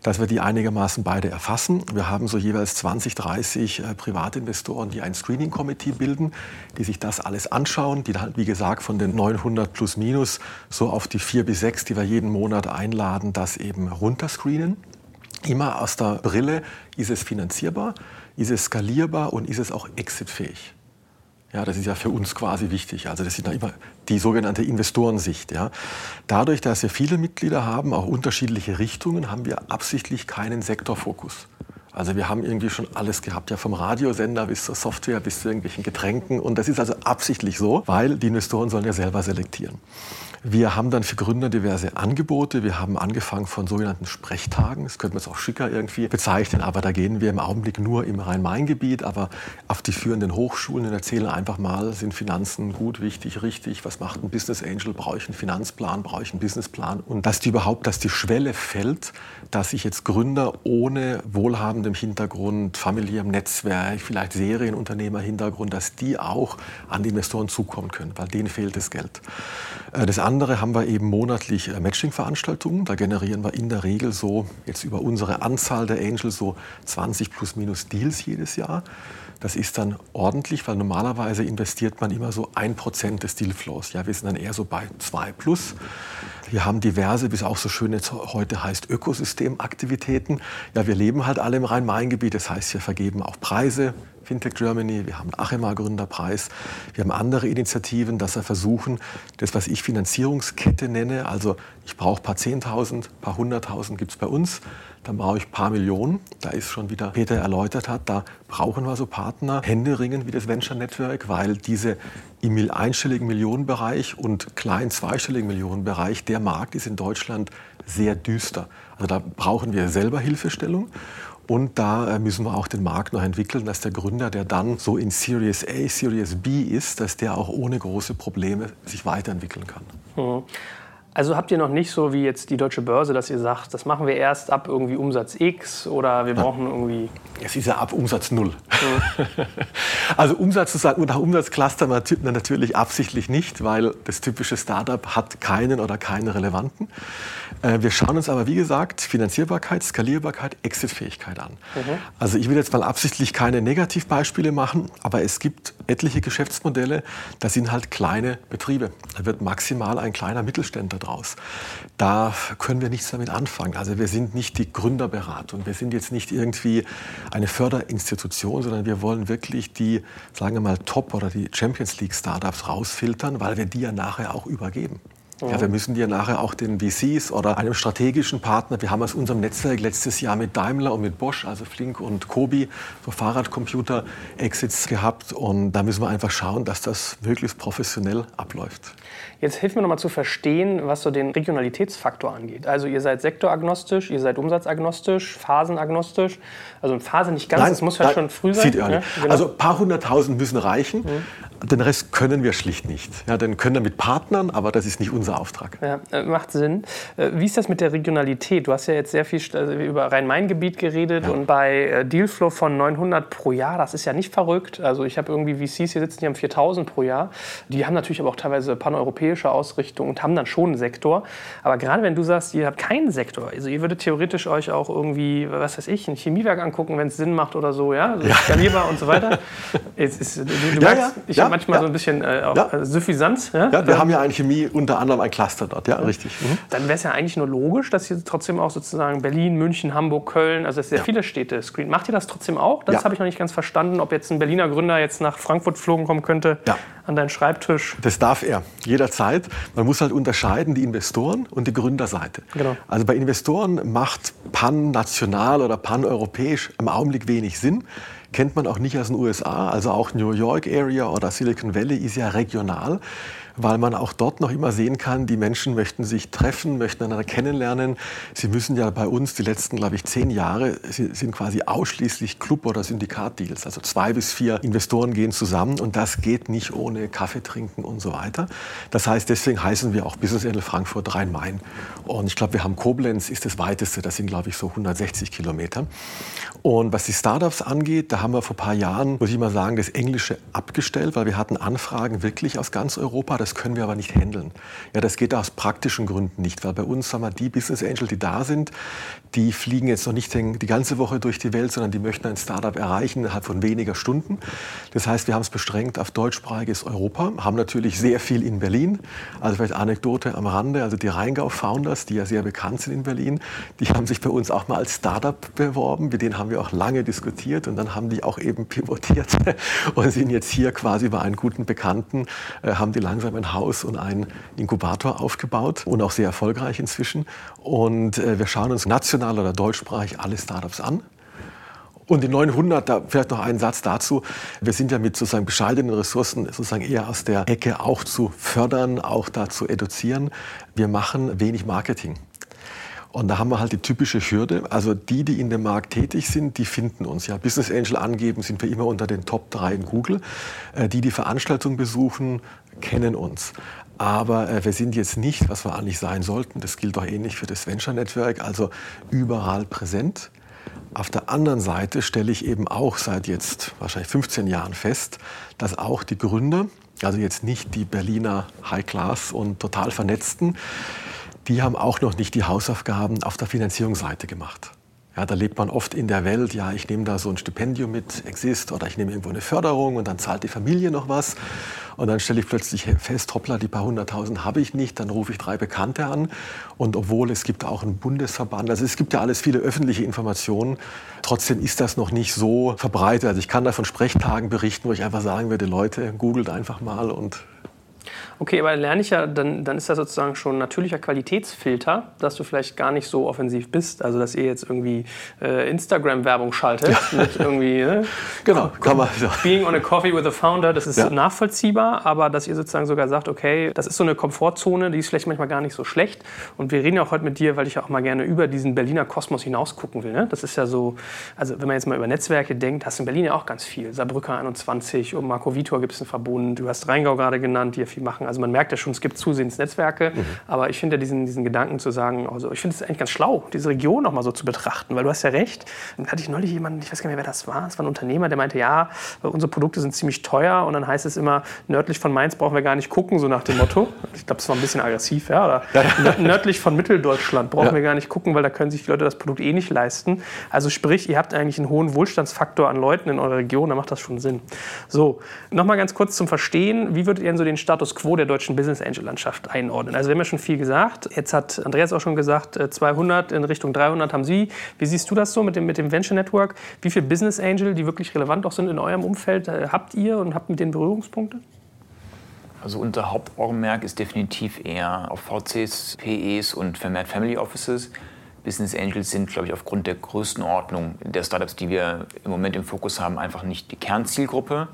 dass wir die einigermaßen beide erfassen. Wir haben so jeweils 20, 30 äh, Privatinvestoren, die ein Screening-Committee bilden, die sich das alles anschauen, die dann, wie gesagt, von den 900 plus minus so auf die vier bis sechs, die wir jeden Monat einladen, das eben runterscreenen. Immer aus der Brille, ist es finanzierbar, ist es skalierbar und ist es auch exitfähig. Ja, das ist ja für uns quasi wichtig. Also das ist ja immer die sogenannte Investorensicht. Ja. Dadurch, dass wir viele Mitglieder haben, auch unterschiedliche Richtungen, haben wir absichtlich keinen Sektorfokus. Also wir haben irgendwie schon alles gehabt, ja vom Radiosender bis zur Software bis zu irgendwelchen Getränken. Und das ist also absichtlich so, weil die Investoren sollen ja selber selektieren. Wir haben dann für Gründer diverse Angebote. Wir haben angefangen von sogenannten Sprechtagen. Das könnte man jetzt auch schicker irgendwie bezeichnen, aber da gehen wir im Augenblick nur im Rhein-Main-Gebiet, aber auf die führenden Hochschulen und erzählen einfach mal, sind Finanzen gut, wichtig, richtig? Was macht ein Business Angel? Brauche ich einen Finanzplan? Brauche ich einen Businessplan? Und dass die überhaupt, dass die Schwelle fällt, dass ich jetzt Gründer ohne wohlhabendem Hintergrund, familiärem Netzwerk, vielleicht Serienunternehmer-Hintergrund, dass die auch an die Investoren zukommen können, weil denen fehlt das Geld. Äh, das andere haben wir eben monatlich äh, Matching-Veranstaltungen. Da generieren wir in der Regel so jetzt über unsere Anzahl der Angels so 20 plus minus Deals jedes Jahr. Das ist dann ordentlich, weil normalerweise investiert man immer so ein Prozent des Dealflows. Ja, wir sind dann eher so bei zwei plus. Wir haben diverse, wie es auch so schön jetzt heute heißt, Ökosystemaktivitäten. Ja, wir leben halt alle im Rhein-Main-Gebiet. Das heißt, wir vergeben auch Preise. Fintech Germany, wir haben Achema Gründerpreis, wir haben andere Initiativen, dass wir versuchen, das, was ich Finanzierungskette nenne, also ich brauche ein paar Zehntausend, ein paar Hunderttausend gibt es bei uns, dann brauche ich ein paar Millionen. Da ist schon, wie der Peter erläutert hat, da brauchen wir so Partner, Händeringen wie das Venture Network, weil diese im einstelligen Millionenbereich und kleinen zweistelligen Millionenbereich, der Markt ist in Deutschland sehr düster. Also da brauchen wir selber Hilfestellung. Und da äh, müssen wir auch den Markt noch entwickeln, dass der Gründer, der dann so in Series A, Series B ist, dass der auch ohne große Probleme sich weiterentwickeln kann. Mhm. Also habt ihr noch nicht so wie jetzt die Deutsche Börse, dass ihr sagt, das machen wir erst ab irgendwie Umsatz X oder wir brauchen irgendwie. Es ist ja ab Umsatz Null. Mhm. also Umsatz zu sagen, nach Umsatzcluster natürlich absichtlich nicht, weil das typische Startup hat keinen oder keine relevanten. Äh, wir schauen uns aber, wie gesagt, Finanzierbarkeit, Skalierbarkeit, Exitfähigkeit an. Mhm. Also ich will jetzt mal absichtlich keine Negativbeispiele machen, aber es gibt etliche Geschäftsmodelle, das sind halt kleine Betriebe. Da wird maximal ein kleiner Mittelständler draus. Da können wir nichts damit anfangen. Also wir sind nicht die Gründerberatung, wir sind jetzt nicht irgendwie eine Förderinstitution, sondern wir wollen wirklich die, sagen wir mal, Top- oder die Champions League-Startups rausfiltern, weil wir die ja nachher auch übergeben. Ja, wir müssen die ja nachher auch den VCs oder einem strategischen Partner, wir haben aus unserem Netzwerk letztes Jahr mit Daimler und mit Bosch, also Flink und Kobi, so Fahrradcomputer-Exits gehabt. Und da müssen wir einfach schauen, dass das möglichst professionell abläuft. Jetzt hilf mir noch mal zu verstehen, was so den Regionalitätsfaktor angeht. Also ihr seid sektoragnostisch, ihr seid umsatzagnostisch, phasenagnostisch. Also Phase nicht ganz, es muss ja schon früh sein. Ne? genau. Also ein paar hunderttausend müssen reichen. Mhm. Den Rest können wir schlicht nicht. Ja, den können wir mit Partnern, aber das ist nicht unser Auftrag. Ja, äh, macht Sinn. Äh, wie ist das mit der Regionalität? Du hast ja jetzt sehr viel also über Rhein-Main-Gebiet geredet ja. und bei äh, Dealflow von 900 pro Jahr, das ist ja nicht verrückt. Also ich habe irgendwie VCs hier sitzen, die haben 4000 pro Jahr. Die haben natürlich aber auch teilweise paneuropäische Ausrichtung und haben dann schon einen Sektor. Aber gerade wenn du sagst, ihr habt keinen Sektor, also ihr würdet theoretisch euch auch irgendwie, was weiß ich, ein Chemiewerk angucken, wenn es Sinn macht oder so, ja, also ja. skalierbar und so weiter. Ist, du, du ja, merkst, ich habe manchmal so ein bisschen äh, auch ja. Suffisanz. Ja, wir ähm, haben ja ein Chemie unter anderem ein Cluster dort, ja, richtig. Mhm. Dann wäre es ja eigentlich nur logisch, dass ihr trotzdem auch sozusagen Berlin, München, Hamburg, Köln, also sehr viele Städte screen. Macht ihr das trotzdem auch? Das habe ich noch nicht ganz verstanden, ob jetzt ein Berliner Gründer jetzt nach Frankfurt geflogen kommen könnte an deinen Schreibtisch. Das darf er, jederzeit. Man muss halt unterscheiden die Investoren und die Gründerseite. Genau. Also bei Investoren macht pan-national oder pan-europäisch im Augenblick wenig Sinn kennt man auch nicht aus den USA. Also auch New York Area oder Silicon Valley ist ja regional weil man auch dort noch immer sehen kann, die Menschen möchten sich treffen, möchten einander kennenlernen. Sie müssen ja bei uns die letzten, glaube ich, zehn Jahre sind quasi ausschließlich Club- oder Syndikatdeals. Also zwei bis vier Investoren gehen zusammen und das geht nicht ohne Kaffee trinken und so weiter. Das heißt, deswegen heißen wir auch Business Angel Frankfurt Rhein-Main. Und ich glaube, wir haben Koblenz ist das weiteste, das sind, glaube ich, so 160 Kilometer. Und was die Startups angeht, da haben wir vor ein paar Jahren, muss ich mal sagen, das Englische abgestellt, weil wir hatten Anfragen wirklich aus ganz Europa das können wir aber nicht handeln. Ja, das geht aus praktischen Gründen nicht, weil bei uns, sagen wir, die Business Angel, die da sind, die fliegen jetzt noch nicht die ganze Woche durch die Welt, sondern die möchten ein Startup erreichen innerhalb von weniger Stunden. Das heißt, wir haben es beschränkt auf deutschsprachiges Europa, haben natürlich sehr viel in Berlin. Also vielleicht Anekdote am Rande, also die Rheingau-Founders, die ja sehr bekannt sind in Berlin, die haben sich bei uns auch mal als Startup beworben. Mit denen haben wir auch lange diskutiert und dann haben die auch eben pivotiert und sind jetzt hier quasi bei einem guten Bekannten, äh, haben die langsam ein Haus und einen Inkubator aufgebaut und auch sehr erfolgreich inzwischen. Und äh, wir schauen uns national oder deutschsprachig alle Startups an. Und die 900, da vielleicht noch einen Satz dazu. Wir sind ja mit sozusagen bescheidenen Ressourcen sozusagen eher aus der Ecke auch zu fördern, auch da zu eduzieren. Wir machen wenig Marketing. Und da haben wir halt die typische Hürde. Also die, die in dem Markt tätig sind, die finden uns. Ja, Business Angel angeben sind wir immer unter den Top 3 in Google. Äh, die, die Veranstaltungen besuchen, kennen uns. Aber äh, wir sind jetzt nicht, was wir eigentlich sein sollten. Das gilt auch ähnlich für das Venture Network, also überall präsent. Auf der anderen Seite stelle ich eben auch seit jetzt wahrscheinlich 15 Jahren fest, dass auch die Gründer, also jetzt nicht die Berliner High Class und total Vernetzten, die haben auch noch nicht die Hausaufgaben auf der Finanzierungsseite gemacht. Ja, da lebt man oft in der Welt, ja, ich nehme da so ein Stipendium mit Exist oder ich nehme irgendwo eine Förderung und dann zahlt die Familie noch was. Und dann stelle ich plötzlich fest, hoppla, die paar hunderttausend habe ich nicht. Dann rufe ich drei Bekannte an. Und obwohl es gibt auch einen Bundesverband, also es gibt ja alles viele öffentliche Informationen, trotzdem ist das noch nicht so verbreitet. Also ich kann da von Sprechtagen berichten, wo ich einfach sagen würde, Leute, googelt einfach mal und Okay, aber lerne ich ja, dann, dann ist das sozusagen schon ein natürlicher Qualitätsfilter, dass du vielleicht gar nicht so offensiv bist. Also, dass ihr jetzt irgendwie äh, Instagram-Werbung schaltet mit irgendwie. Ne? Genau, kann man. Ja. Being on a coffee with a founder, das ist ja. nachvollziehbar, aber dass ihr sozusagen sogar sagt, okay, das ist so eine Komfortzone, die ist vielleicht manchmal gar nicht so schlecht. Und wir reden ja auch heute mit dir, weil ich ja auch mal gerne über diesen Berliner Kosmos hinaus gucken will. Ne? Das ist ja so, also wenn man jetzt mal über Netzwerke denkt, hast du in Berlin ja auch ganz viel. Saarbrücker 21, um Marco Vitor gibt es einen Verbund, du hast Rheingau gerade genannt, die ja viel machen. Also man merkt ja schon, es gibt zusehends Netzwerke, mhm. aber ich finde ja diesen, diesen Gedanken zu sagen, also ich finde es eigentlich ganz schlau, diese Region nochmal so zu betrachten, weil du hast ja recht. Dann hatte ich neulich jemanden, ich weiß gar nicht mehr, wer das war, es war ein Unternehmer, der meinte, ja, unsere Produkte sind ziemlich teuer und dann heißt es immer, nördlich von Mainz brauchen wir gar nicht gucken, so nach dem Motto. Ich glaube, das war ein bisschen aggressiv, ja, oder nördlich von Mitteldeutschland brauchen ja. wir gar nicht gucken, weil da können sich die Leute das Produkt eh nicht leisten. Also sprich, ihr habt eigentlich einen hohen Wohlstandsfaktor an Leuten in eurer Region, da macht das schon Sinn. So, nochmal ganz kurz zum Verstehen, wie würdet ihr denn so den Status quo der deutschen Business Angel Landschaft einordnen? Also wir haben ja schon viel gesagt, jetzt hat Andreas auch schon gesagt, 200 äh, in Richtung 300 haben Sie. Wie siehst du das so mit dem, mit dem Venture Network? Wie viele Business Angel, die wirklich relevant auch sind in eurem Umfeld, äh, habt ihr und habt mit den Berührungspunkte? Also unser Hauptaugenmerk ist definitiv eher auf VCs, PEs und vermehrt Family Offices. Business Angels sind, glaube ich, aufgrund der Größenordnung der Startups, die wir im Moment im Fokus haben, einfach nicht die Kernzielgruppe.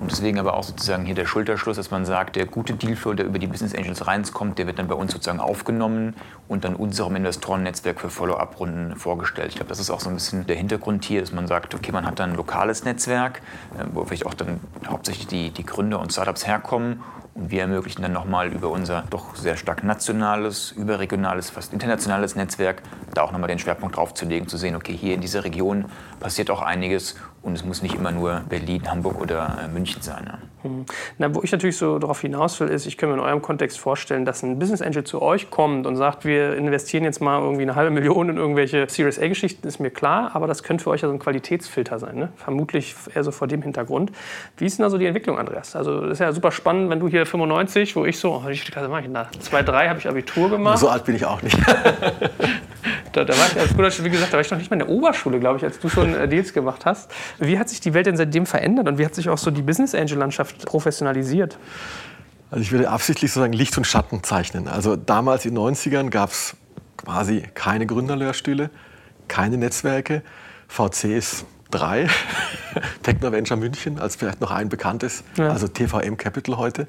Und deswegen aber auch sozusagen hier der Schulterschluss, dass man sagt, der gute Dealflow, der über die Business Angels reinkommt, der wird dann bei uns sozusagen aufgenommen und dann unserem Investorennetzwerk für Follow-up-Runden vorgestellt. Ich glaube, das ist auch so ein bisschen der Hintergrund hier, dass man sagt, okay, man hat dann ein lokales Netzwerk, äh, wo vielleicht auch dann hauptsächlich die, die Gründer und Startups herkommen und wir ermöglichen dann nochmal über unser doch sehr stark nationales, überregionales, fast internationales Netzwerk, da auch nochmal den Schwerpunkt drauf zu legen, zu sehen, okay, hier in dieser Region passiert auch einiges und es muss nicht immer nur Berlin, Hamburg oder äh, München sein. Ne? Hm. Na, wo ich natürlich so darauf hinaus will, ist, ich kann mir in eurem Kontext vorstellen, dass ein Business Angel zu euch kommt und sagt, wir investieren jetzt mal irgendwie eine halbe Million in irgendwelche Series A-Geschichten, ist mir klar, aber das könnte für euch ja so ein Qualitätsfilter sein. Ne? Vermutlich eher so vor dem Hintergrund. Wie ist denn da so die Entwicklung, Andreas? Also, das ist ja super spannend, wenn du hier 95, wo ich so, oh, wie viel Klasse mache ich denn da? 2, 3 habe ich Abitur gemacht. So alt bin ich auch nicht. da, da, war ich als guter, wie gesagt, da war ich noch nicht mal in der Oberschule, glaube ich, als du schon äh, Deals gemacht hast. Wie hat sich die Welt denn seitdem verändert und wie hat sich auch so die Business Angel Landschaft professionalisiert? Also ich würde absichtlich sozusagen Licht und Schatten zeichnen. Also damals in den 90ern gab es quasi keine Gründerlehrstühle, keine Netzwerke, VCs drei, Technoventure München als vielleicht noch ein bekanntes, ja. also TVM Capital heute.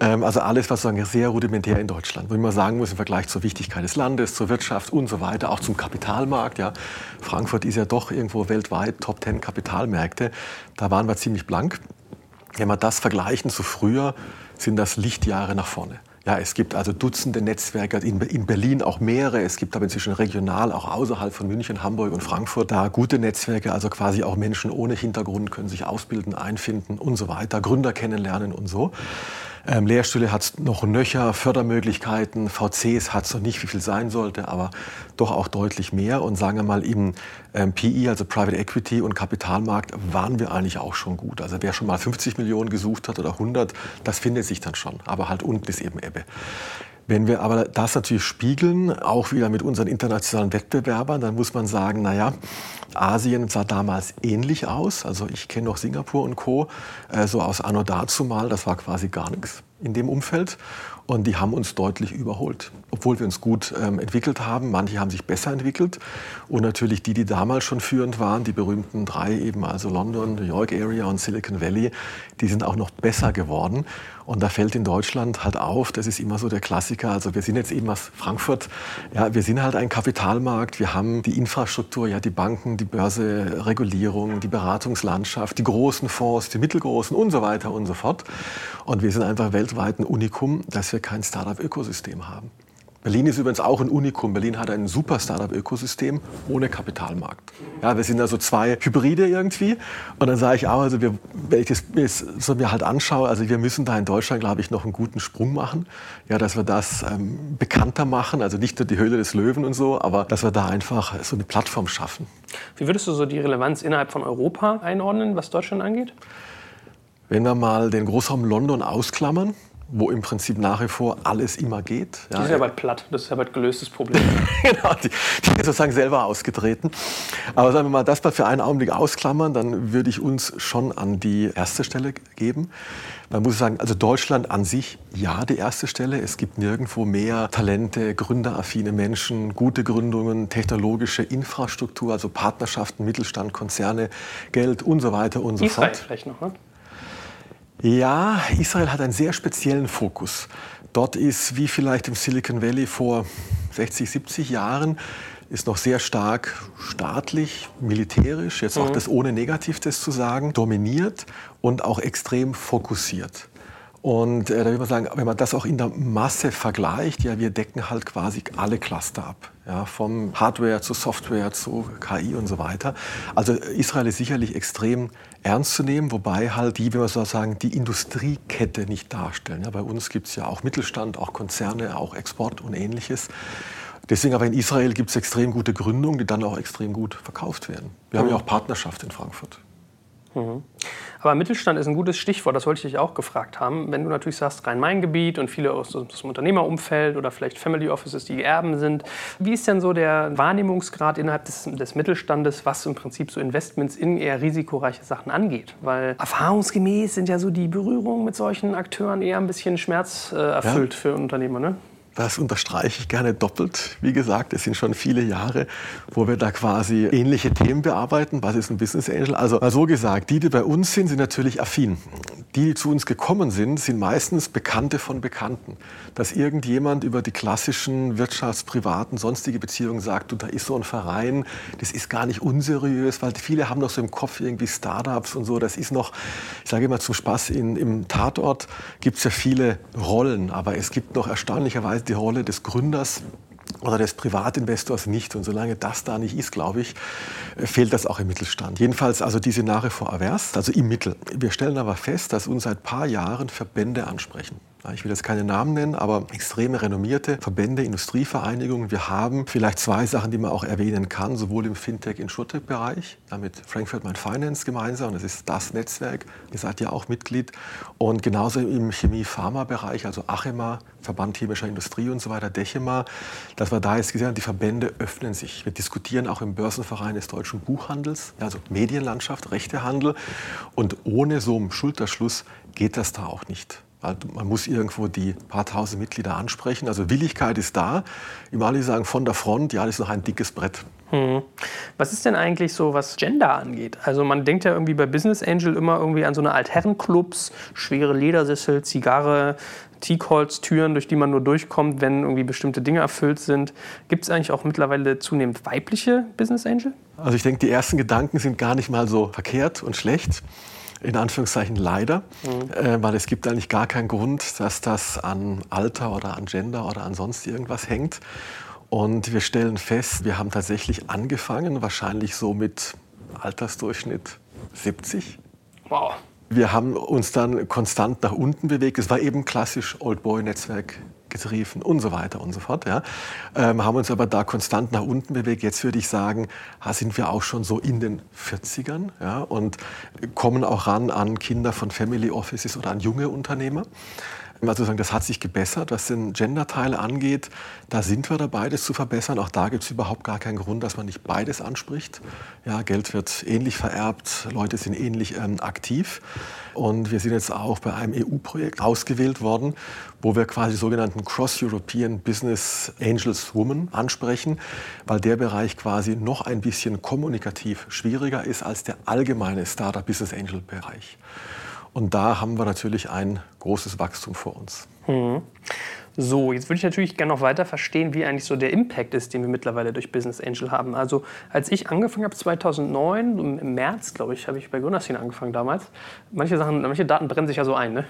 Ähm, also alles, was sagen, sehr rudimentär in Deutschland, wo man sagen muss im Vergleich zur Wichtigkeit des Landes, zur Wirtschaft und so weiter, auch zum Kapitalmarkt. Ja. Frankfurt ist ja doch irgendwo weltweit Top Ten Kapitalmärkte. Da waren wir ziemlich blank. Wenn wir das vergleichen zu früher, sind das Lichtjahre nach vorne. Ja, es gibt also Dutzende Netzwerke, in Berlin auch mehrere. Es gibt aber inzwischen regional, auch außerhalb von München, Hamburg und Frankfurt, da gute Netzwerke. Also quasi auch Menschen ohne Hintergrund können sich ausbilden, einfinden und so weiter, Gründer kennenlernen und so. Ähm, Lehrstühle hat es noch nöcher, Fördermöglichkeiten, VCs hat es noch nicht, wie viel sein sollte, aber doch auch deutlich mehr. Und sagen wir mal, im ähm, PI, also Private Equity und Kapitalmarkt, waren wir eigentlich auch schon gut. Also wer schon mal 50 Millionen gesucht hat oder 100, das findet sich dann schon. Aber halt unten ist eben Ebbe. Wenn wir aber das natürlich spiegeln, auch wieder mit unseren internationalen Wettbewerbern, dann muss man sagen, naja, Asien sah damals ähnlich aus. Also ich kenne noch Singapur und Co. Äh, so aus Anno dazu mal, das war quasi gar nichts in dem Umfeld. Und die haben uns deutlich überholt, obwohl wir uns gut ähm, entwickelt haben. Manche haben sich besser entwickelt. Und natürlich die, die damals schon führend waren, die berühmten drei eben, also London, New York Area und Silicon Valley, die sind auch noch besser geworden. Und da fällt in Deutschland halt auf, das ist immer so der Klassiker. Also wir sind jetzt eben aus Frankfurt. Ja, wir sind halt ein Kapitalmarkt. Wir haben die Infrastruktur, ja, die Banken, die Börse, Regulierung, die Beratungslandschaft, die großen Fonds, die mittelgroßen und so weiter und so fort. Und wir sind einfach weltweit ein Unikum, dass wir kein Startup-Ökosystem haben. Berlin ist übrigens auch ein Unikum. Berlin hat ein super Startup-Ökosystem ohne Kapitalmarkt. Ja, wir sind also zwei Hybride irgendwie. Und dann sage ich auch, also wir, wenn ich das so mir halt anschaue, also wir müssen da in Deutschland, glaube ich, noch einen guten Sprung machen. Ja, dass wir das ähm, bekannter machen. Also nicht nur die Höhle des Löwen und so, aber dass wir da einfach so eine Plattform schaffen. Wie würdest du so die Relevanz innerhalb von Europa einordnen, was Deutschland angeht? Wenn wir mal den Großraum London ausklammern, wo im Prinzip nach wie vor alles immer geht. Ja. Die ist ja bald platt, das ist ja bald gelöstes Problem. genau, die, die ist sozusagen selber ausgetreten. Aber sagen wir mal, das mal für einen Augenblick ausklammern, dann würde ich uns schon an die erste Stelle geben. Man muss sagen, also Deutschland an sich, ja, die erste Stelle. Es gibt nirgendwo mehr Talente, gründeraffine Menschen, gute Gründungen, technologische Infrastruktur, also Partnerschaften, Mittelstand, Konzerne, Geld und so weiter und so Israel fort. vielleicht noch, ne? Ja, Israel hat einen sehr speziellen Fokus. Dort ist, wie vielleicht im Silicon Valley vor 60, 70 Jahren, ist noch sehr stark staatlich, militärisch, jetzt auch mhm. das ohne Negativ das zu sagen, dominiert und auch extrem fokussiert. Und äh, da würde man sagen, wenn man das auch in der Masse vergleicht, ja, wir decken halt quasi alle Cluster ab. Ja, vom Hardware zu Software zu KI und so weiter. Also Israel ist sicherlich extrem ernst zu nehmen, wobei halt die, wie man so sagen, die Industriekette nicht darstellen. Ja, bei uns gibt es ja auch Mittelstand, auch Konzerne, auch Export und ähnliches. Deswegen aber in Israel gibt es extrem gute Gründungen, die dann auch extrem gut verkauft werden. Wir mhm. haben ja auch Partnerschaft in Frankfurt. Mhm. Aber Mittelstand ist ein gutes Stichwort, das wollte ich dich auch gefragt haben. Wenn du natürlich sagst, Rhein-Main-Gebiet und viele aus dem Unternehmerumfeld oder vielleicht Family Offices, die Erben sind, wie ist denn so der Wahrnehmungsgrad innerhalb des, des Mittelstandes, was im Prinzip so Investments in eher risikoreiche Sachen angeht? Weil erfahrungsgemäß sind ja so die Berührungen mit solchen Akteuren eher ein bisschen schmerzerfüllt ja. für Unternehmer, ne? Das unterstreiche ich gerne doppelt. Wie gesagt, es sind schon viele Jahre, wo wir da quasi ähnliche Themen bearbeiten. Was ist ein Business Angel? Also mal so gesagt, die, die bei uns sind, sind natürlich affin. Die, die zu uns gekommen sind, sind meistens Bekannte von Bekannten. Dass irgendjemand über die klassischen Wirtschafts-, privaten, sonstige Beziehungen sagt, du, da ist so ein Verein, das ist gar nicht unseriös, weil viele haben noch so im Kopf irgendwie Startups und so. Das ist noch, ich sage immer zum Spaß, in, im Tatort gibt es ja viele Rollen, aber es gibt noch erstaunlicherweise die Rolle des Gründers oder des Privatinvestors nicht. Und solange das da nicht ist, glaube ich, äh, fehlt das auch im Mittelstand. Jedenfalls also diese Szenarien vor Avers, also im Mittel. Wir stellen aber fest, dass uns seit ein paar Jahren Verbände ansprechen. Ich will jetzt keine Namen nennen, aber extreme renommierte Verbände, Industrievereinigungen. Wir haben vielleicht zwei Sachen, die man auch erwähnen kann, sowohl im Fintech- Insurtech-Bereich, mit Frankfurt Main Finance gemeinsam, das ist das Netzwerk, ihr seid ja auch Mitglied, und genauso im Chemie-Pharma-Bereich, also Achema, Verband Chemischer Industrie und so weiter, Dechema, dass wir da jetzt gesehen haben, die Verbände öffnen sich. Wir diskutieren auch im Börsenverein des deutschen Buchhandels, also Medienlandschaft, Rechtehandel, und ohne so einen Schulterschluss geht das da auch nicht. Man muss irgendwo die paar tausend Mitglieder ansprechen. Also Willigkeit ist da. Im Ali sagen von der Front, ja, das ist noch ein dickes Brett. Hm. Was ist denn eigentlich so, was Gender angeht? Also man denkt ja irgendwie bei Business Angel immer irgendwie an so eine Altherrenclubs, schwere Ledersessel, Zigarre, Teakholz-Türen, durch die man nur durchkommt, wenn irgendwie bestimmte Dinge erfüllt sind. Gibt es eigentlich auch mittlerweile zunehmend weibliche Business Angel? Also ich denke, die ersten Gedanken sind gar nicht mal so verkehrt und schlecht in Anführungszeichen leider, mhm. äh, weil es gibt eigentlich gar keinen Grund, dass das an Alter oder an Gender oder an sonst irgendwas hängt. Und wir stellen fest, wir haben tatsächlich angefangen, wahrscheinlich so mit Altersdurchschnitt 70. Wow. Wir haben uns dann konstant nach unten bewegt. Es war eben klassisch Old Boy Netzwerk getrieben und so weiter und so fort. Ja. Ähm, haben uns aber da konstant nach unten bewegt. Jetzt würde ich sagen, sind wir auch schon so in den 40ern ja, und kommen auch ran an Kinder von Family Offices oder an junge Unternehmer. Also sagen, das hat sich gebessert, was den Gender-Teil angeht. Da sind wir dabei, das zu verbessern. Auch da gibt es überhaupt gar keinen Grund, dass man nicht beides anspricht. Ja, Geld wird ähnlich vererbt, Leute sind ähnlich ähm, aktiv. Und wir sind jetzt auch bei einem EU-Projekt ausgewählt worden, wo wir quasi sogenannten Cross-European Business Angels Women ansprechen, weil der Bereich quasi noch ein bisschen kommunikativ schwieriger ist als der allgemeine Startup Business Angel Bereich. Und da haben wir natürlich ein großes Wachstum vor uns. Mhm. So, jetzt würde ich natürlich gerne noch weiter verstehen, wie eigentlich so der Impact ist, den wir mittlerweile durch Business Angel haben. Also als ich angefangen habe 2009, im März, glaube ich, habe ich bei Gründerszene angefangen damals. Manche Sachen, manche Daten brennen sich ja so ein. Ne?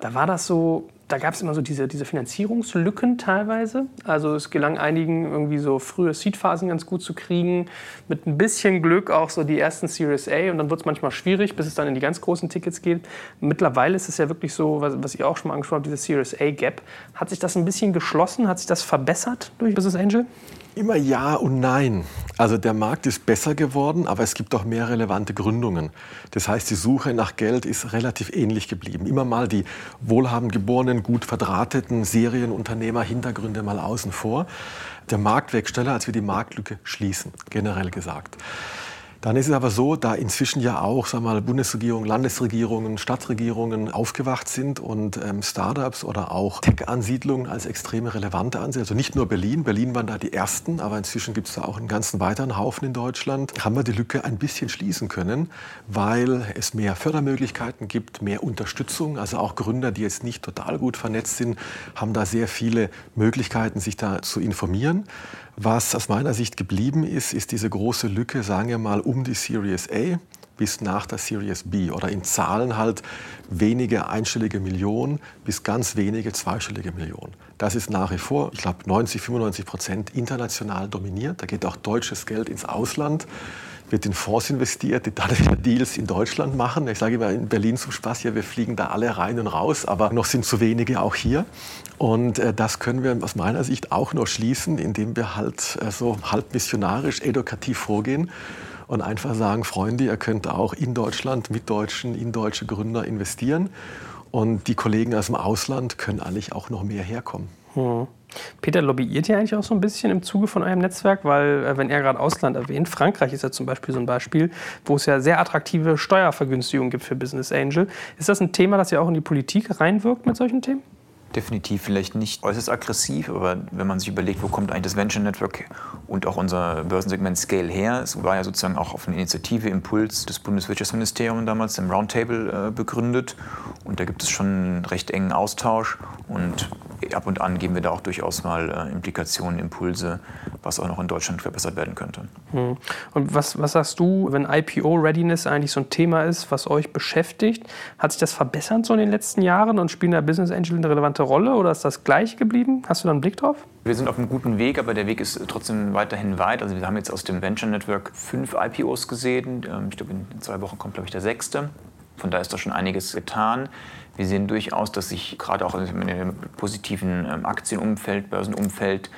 Da war das so, da gab es immer so diese, diese Finanzierungslücken teilweise. Also es gelang einigen irgendwie so frühe Seed-Phasen ganz gut zu kriegen, mit ein bisschen Glück auch so die ersten Series A und dann wird es manchmal schwierig, bis es dann in die ganz großen Tickets geht. Mittlerweile ist es ja wirklich so, was, was ihr auch schon mal angesprochen habt, diese Series A-Gap. Hat sich das ein bisschen geschlossen? Hat sich das verbessert durch Business Angel? Immer ja und nein. Also der Markt ist besser geworden, aber es gibt auch mehr relevante Gründungen. Das heißt, die Suche nach Geld ist relativ ähnlich geblieben. Immer mal die wohlhabend geborenen, gut verdrahteten Serienunternehmer, Hintergründe mal außen vor. Der Markt wächst schneller, als wir die Marktlücke schließen, generell gesagt. Dann ist es aber so, da inzwischen ja auch sagen wir mal, Bundesregierungen, Landesregierungen, Stadtregierungen aufgewacht sind und ähm, Startups oder auch Tech-Ansiedlungen als extrem relevante ansehen. Also nicht nur Berlin, Berlin waren da die ersten, aber inzwischen gibt es da auch einen ganzen weiteren Haufen in Deutschland. Haben wir die Lücke ein bisschen schließen können, weil es mehr Fördermöglichkeiten gibt, mehr Unterstützung. Also auch Gründer, die jetzt nicht total gut vernetzt sind, haben da sehr viele Möglichkeiten, sich da zu informieren. Was aus meiner Sicht geblieben ist, ist diese große Lücke, sagen wir mal, um die Series A. bis nach der Series B oder in Zahlen halt wenige einstellige Millionen bis ganz wenige zweistellige Millionen. Das ist nach wie vor, ich glaube, 90, 95 Prozent international dominiert. Da geht auch deutsches Geld ins Ausland wird in Fonds investiert, die dann Deals in Deutschland machen. Ich sage immer in Berlin zum Spaß, ja, wir fliegen da alle rein und raus, aber noch sind zu wenige auch hier. Und äh, das können wir aus meiner Sicht auch nur schließen, indem wir halt äh, so halb missionarisch, edukativ vorgehen und einfach sagen, Freunde, ihr könnt auch in Deutschland mit Deutschen, in deutsche Gründer investieren. Und die Kollegen aus dem Ausland können eigentlich auch noch mehr herkommen. Hm. Peter, lobbyiert ihr eigentlich auch so ein bisschen im Zuge von eurem Netzwerk? Weil, äh, wenn er gerade Ausland erwähnt, Frankreich ist ja zum Beispiel so ein Beispiel, wo es ja sehr attraktive Steuervergünstigungen gibt für Business Angel. Ist das ein Thema, das ja auch in die Politik reinwirkt mit solchen Themen? Definitiv vielleicht nicht äußerst aggressiv, aber wenn man sich überlegt, wo kommt eigentlich das Venture Network und auch unser Börsensegment Scale her, es war ja sozusagen auch auf eine Initiative, Impuls des Bundeswirtschaftsministeriums damals im Roundtable äh, begründet. Und da gibt es schon einen recht engen Austausch und ab und an geben wir da auch durchaus mal äh, Implikationen, Impulse, was auch noch in Deutschland verbessert werden könnte. Hm. Und was, was sagst du, wenn IPO-Readiness eigentlich so ein Thema ist, was euch beschäftigt? Hat sich das verbessert so in den letzten Jahren und spielen da Business Angel eine relevante Rolle oder ist das gleich geblieben? Hast du da einen Blick drauf? Wir sind auf einem guten Weg, aber der Weg ist trotzdem weiterhin weit. Also wir haben jetzt aus dem Venture Network fünf IPOs gesehen. Ähm, ich glaube, in zwei Wochen kommt, glaube ich, der sechste. Von da ist da schon einiges getan. Wir sehen durchaus, dass sich gerade auch im positiven ähm, Aktienumfeld, Börsenumfeld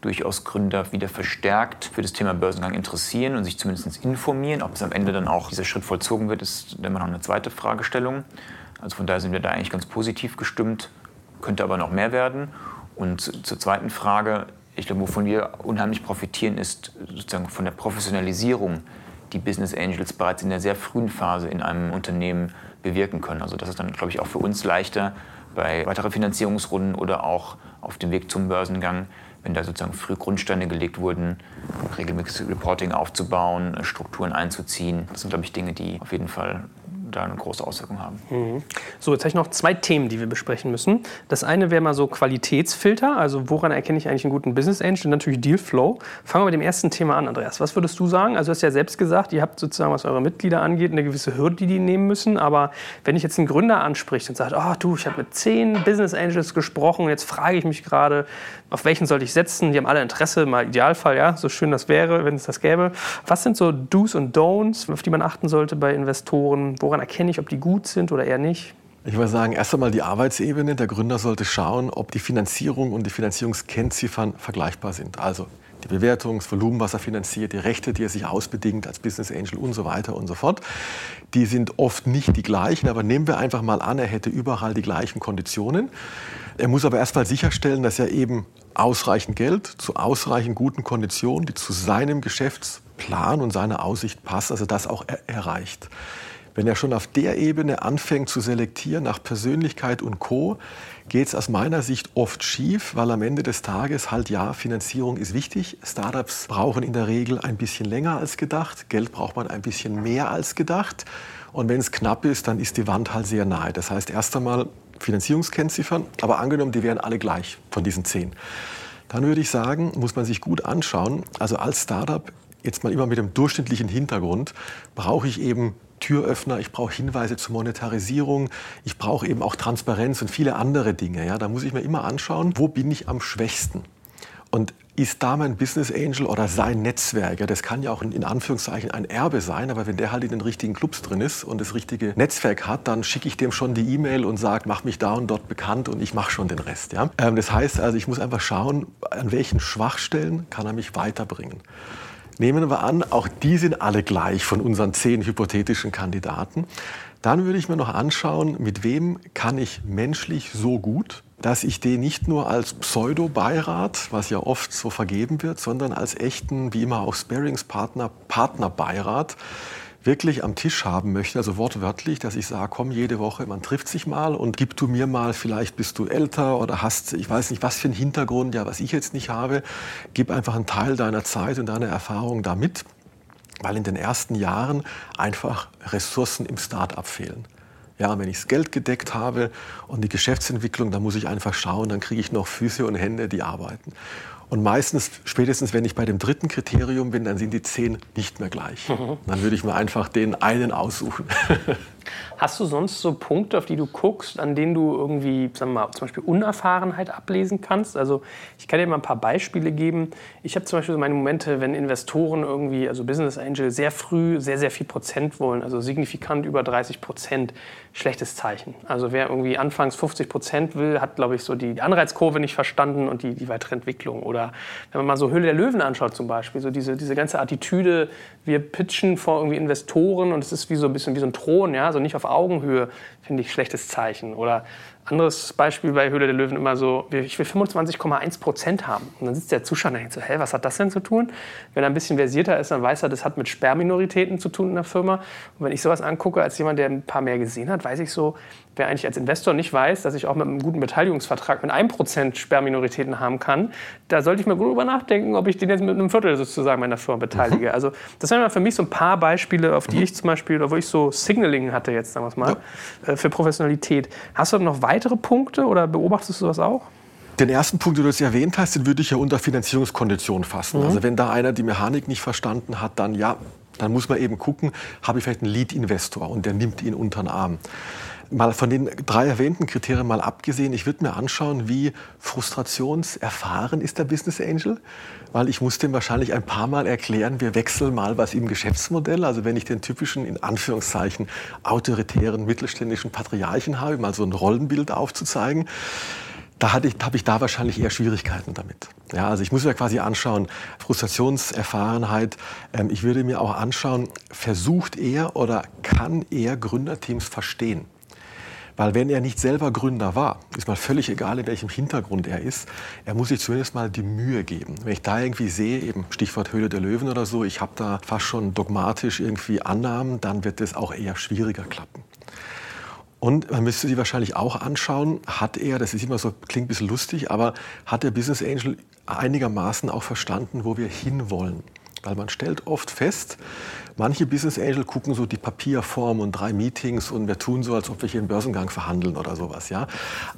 durchaus Gründer wieder verstärkt für das Thema Börsengang interessieren und sich zumindest informieren. Ob es am Ende dann auch dieser Schritt vollzogen wird, ist immer noch eine zweite Fragestellung. Also von daher sind wir da eigentlich ganz positiv gestimmt, könnte aber noch mehr werden. Und zur zweiten Frage, ich glaube, wovon wir unheimlich profitieren, ist sozusagen von der Professionalisierung, die Business Angels bereits in der sehr frühen Phase in einem Unternehmen bewirken können. Also das ist dann, glaube ich, auch für uns leichter bei weiteren Finanzierungsrunden oder auch auf dem Weg zum Börsengang, wenn da sozusagen früh Grundsteine gelegt wurden, regelmäßiges Reporting aufzubauen, Strukturen einzuziehen. Das sind, glaube ich, Dinge, die auf jeden Fall da eine große Auswirkung haben. Mhm. So, jetzt habe ich noch zwei Themen, die wir besprechen müssen. Das eine wäre mal so Qualitätsfilter, also woran erkenne ich eigentlich einen guten Business Angel? Und natürlich Dealflow. Fangen wir mit dem ersten Thema an, Andreas. Was würdest du sagen? Also du hast ja selbst gesagt, ihr habt sozusagen, was eure Mitglieder angeht, eine gewisse Hürde, die die nehmen müssen. Aber wenn ich jetzt einen Gründer anspricht und sagt, oh du, ich habe mit zehn Business Angels gesprochen und jetzt frage ich mich gerade, auf welchen sollte ich setzen? Die haben alle Interesse, mal Idealfall, ja, so schön das wäre, wenn es das gäbe. Was sind so Do's und Don'ts, auf die man achten sollte bei Investoren? Woran erkenne ich, ob die gut sind oder eher nicht? Ich würde sagen, erst einmal die Arbeitsebene. Der Gründer sollte schauen, ob die Finanzierung und die Finanzierungskennziffern vergleichbar sind. Also die Bewertung, das Volumen, was er finanziert, die Rechte, die er sich ausbedingt als Business Angel und so weiter und so fort. Die sind oft nicht die gleichen, aber nehmen wir einfach mal an, er hätte überall die gleichen Konditionen. Er muss aber erst mal sicherstellen, dass er eben ausreichend Geld zu ausreichend guten Konditionen, die zu seinem Geschäftsplan und seiner Aussicht passen, also das auch er erreicht. Wenn er schon auf der Ebene anfängt zu selektieren nach Persönlichkeit und Co., geht es aus meiner Sicht oft schief, weil am Ende des Tages halt ja, Finanzierung ist wichtig. Startups brauchen in der Regel ein bisschen länger als gedacht. Geld braucht man ein bisschen mehr als gedacht. Und wenn es knapp ist, dann ist die Wand halt sehr nahe. Das heißt, erst einmal Finanzierungskennziffern, aber angenommen, die wären alle gleich von diesen zehn. Dann würde ich sagen, muss man sich gut anschauen. Also als Startup, jetzt mal immer mit dem durchschnittlichen Hintergrund, brauche ich eben Türöffner, ich brauche Hinweise zur Monetarisierung, ich brauche eben auch Transparenz und viele andere Dinge. Ja, da muss ich mir immer anschauen, wo bin ich am schwächsten. Und ist da mein Business Angel oder sein Netzwerk, ja, das kann ja auch in Anführungszeichen ein Erbe sein, aber wenn der halt in den richtigen Clubs drin ist und das richtige Netzwerk hat, dann schicke ich dem schon die E-Mail und sage, mach mich da und dort bekannt und ich mache schon den Rest. Ja. Ähm, das heißt also, ich muss einfach schauen, an welchen Schwachstellen kann er mich weiterbringen. Nehmen wir an, auch die sind alle gleich von unseren zehn hypothetischen Kandidaten. Dann würde ich mir noch anschauen, mit wem kann ich menschlich so gut, dass ich den nicht nur als Pseudo-Beirat, was ja oft so vergeben wird, sondern als echten, wie immer auch Sparingspartner, Partnerbeirat wirklich am Tisch haben möchte, also wortwörtlich, dass ich sage, komm jede Woche, man trifft sich mal und gib du mir mal, vielleicht bist du älter oder hast, ich weiß nicht, was für einen Hintergrund, ja, was ich jetzt nicht habe, gib einfach einen Teil deiner Zeit und deiner Erfahrung da mit, weil in den ersten Jahren einfach Ressourcen im Start-up fehlen. Ja, wenn ich das Geld gedeckt habe und die Geschäftsentwicklung, dann muss ich einfach schauen, dann kriege ich noch Füße und Hände, die arbeiten. Und meistens, spätestens wenn ich bei dem dritten Kriterium bin, dann sind die zehn nicht mehr gleich. Mhm. Dann würde ich mir einfach den einen aussuchen. Hast du sonst so Punkte, auf die du guckst, an denen du irgendwie, sagen wir mal, zum Beispiel Unerfahrenheit ablesen kannst? Also ich kann dir mal ein paar Beispiele geben. Ich habe zum Beispiel so meine Momente, wenn Investoren irgendwie, also Business Angel, sehr früh sehr, sehr viel Prozent wollen, also signifikant über 30 Prozent, schlechtes Zeichen. Also wer irgendwie anfangs 50 Prozent will, hat, glaube ich, so die Anreizkurve nicht verstanden und die, die weitere Entwicklung. Oder wenn man mal so Höhle der Löwen anschaut zum Beispiel, so diese, diese ganze Attitüde, wir pitchen vor irgendwie Investoren und es ist wie so ein bisschen wie so ein Thron, ja, also nicht auf Augenhöhe, finde ich schlechtes Zeichen. Oder anderes Beispiel bei Höhle der Löwen immer so, ich will 25,1 Prozent haben. Und dann sitzt der Zuschauer und denkt so, hä, was hat das denn zu tun? Wenn er ein bisschen versierter ist, dann weiß er, das hat mit Sperrminoritäten zu tun in der Firma. Und wenn ich sowas angucke, als jemand, der ein paar mehr gesehen hat, weiß ich so, wer eigentlich als Investor nicht weiß, dass ich auch mit einem guten Beteiligungsvertrag mit 1% Sperrminoritäten haben kann, da sollte ich mal gut drüber nachdenken, ob ich den jetzt mit einem Viertel sozusagen meiner Firma beteilige. Also das wären für mich so ein paar Beispiele, auf die mhm. ich zum Beispiel, oder wo ich so Signaling hatte jetzt, sagen wir mal, ja. Äh, für Professionalität. Hast du noch weitere Punkte oder beobachtest du das auch? Den ersten Punkt, den du jetzt erwähnt hast, den würde ich ja unter Finanzierungskonditionen fassen. Mhm. Also wenn da einer die Mechanik nicht verstanden hat, dann ja, dann muss man eben gucken, habe ich vielleicht einen Lead-Investor und der nimmt ihn unter den Arm mal von den drei erwähnten Kriterien mal abgesehen, ich würde mir anschauen, wie frustrationserfahren ist der Business Angel, weil ich muss dem wahrscheinlich ein paar Mal erklären, wir wechseln mal was im Geschäftsmodell. Also wenn ich den typischen, in Anführungszeichen, autoritären mittelständischen Patriarchen habe, mal so ein Rollenbild aufzuzeigen, da habe ich, hab ich da wahrscheinlich eher Schwierigkeiten damit. Ja, also ich muss mir quasi anschauen, Frustrationserfahrenheit. Ähm, ich würde mir auch anschauen, versucht er oder kann er Gründerteams verstehen? Weil wenn er nicht selber Gründer war, ist mal völlig egal, in welchem Hintergrund er ist, er muss sich zumindest mal die Mühe geben. Wenn ich da irgendwie sehe, eben Stichwort Höhle der Löwen oder so, ich habe da fast schon dogmatisch irgendwie Annahmen, dann wird es auch eher schwieriger klappen. Und man müsste sich wahrscheinlich auch anschauen, hat er, das ist immer so, klingt ein bisschen lustig, aber hat der Business Angel einigermaßen auch verstanden, wo wir hinwollen? Weil man stellt oft fest, manche Business Angel gucken so die Papierform und drei Meetings und wir tun so, als ob wir hier einen Börsengang verhandeln oder sowas. Ja?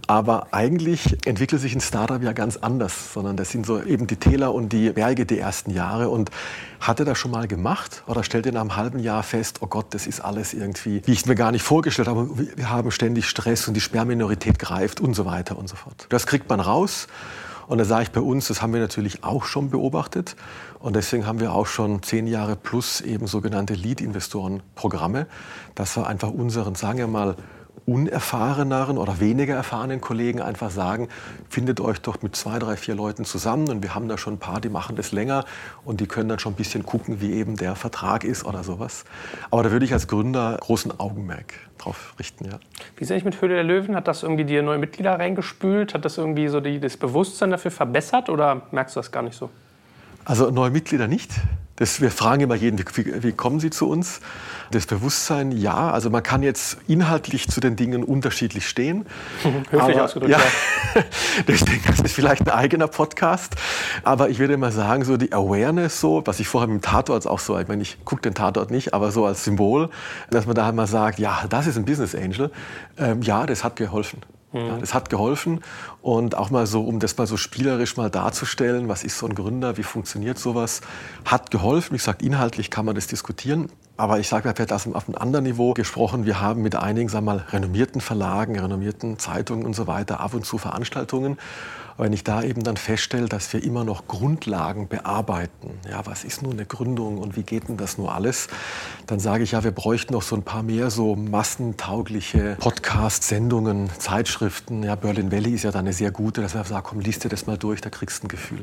Aber eigentlich entwickelt sich ein Startup ja ganz anders, sondern das sind so eben die Täler und die Berge der ersten Jahre. Und hat er das schon mal gemacht oder stellt er nach einem halben Jahr fest, oh Gott, das ist alles irgendwie, wie ich es mir gar nicht vorgestellt habe, wir haben ständig Stress und die Sperrminorität greift und so weiter und so fort. Das kriegt man raus. Und da sage ich bei uns, das haben wir natürlich auch schon beobachtet. Und deswegen haben wir auch schon zehn Jahre plus eben sogenannte Lead-Investoren-Programme, dass wir einfach unseren, sagen wir mal, unerfahreneren oder weniger erfahrenen Kollegen einfach sagen, findet euch doch mit zwei, drei, vier Leuten zusammen und wir haben da schon ein paar, die machen das länger und die können dann schon ein bisschen gucken, wie eben der Vertrag ist oder sowas. Aber da würde ich als Gründer großen Augenmerk drauf richten, ja. Wie ist eigentlich mit Höhle der Löwen? Hat das irgendwie dir neue Mitglieder reingespült? Hat das irgendwie so die, das Bewusstsein dafür verbessert oder merkst du das gar nicht so? Also neue Mitglieder nicht. Das, wir fragen immer jeden, wie, wie, kommen Sie zu uns? Das Bewusstsein, ja. Also man kann jetzt inhaltlich zu den Dingen unterschiedlich stehen. Höflich aber, ausgedrückt, ja. denke, das ist vielleicht ein eigener Podcast. Aber ich würde mal sagen, so die Awareness, so, was ich vorher mit dem Tatort auch so, ich meine, ich gucke den Tatort nicht, aber so als Symbol, dass man da mal sagt, ja, das ist ein Business Angel. Ähm, ja, das hat geholfen. Ja, mhm. das hat geholfen und auch mal so, um das mal so spielerisch mal darzustellen, was ist so ein Gründer, wie funktioniert sowas, hat geholfen. Wie gesagt, inhaltlich kann man das diskutieren. Aber ich sage, wir haben auf einem anderen Niveau gesprochen. Wir haben mit einigen, sagen wir mal, renommierten Verlagen, renommierten Zeitungen und so weiter ab und zu Veranstaltungen wenn ich da eben dann feststelle, dass wir immer noch Grundlagen bearbeiten, ja, was ist nun eine Gründung und wie geht denn das nur alles, dann sage ich ja, wir bräuchten noch so ein paar mehr so massentaugliche Podcasts, Sendungen, Zeitschriften. Ja, Berlin Valley ist ja da eine sehr gute, dass wir sagen, komm, liest dir das mal durch, da kriegst du ein Gefühl.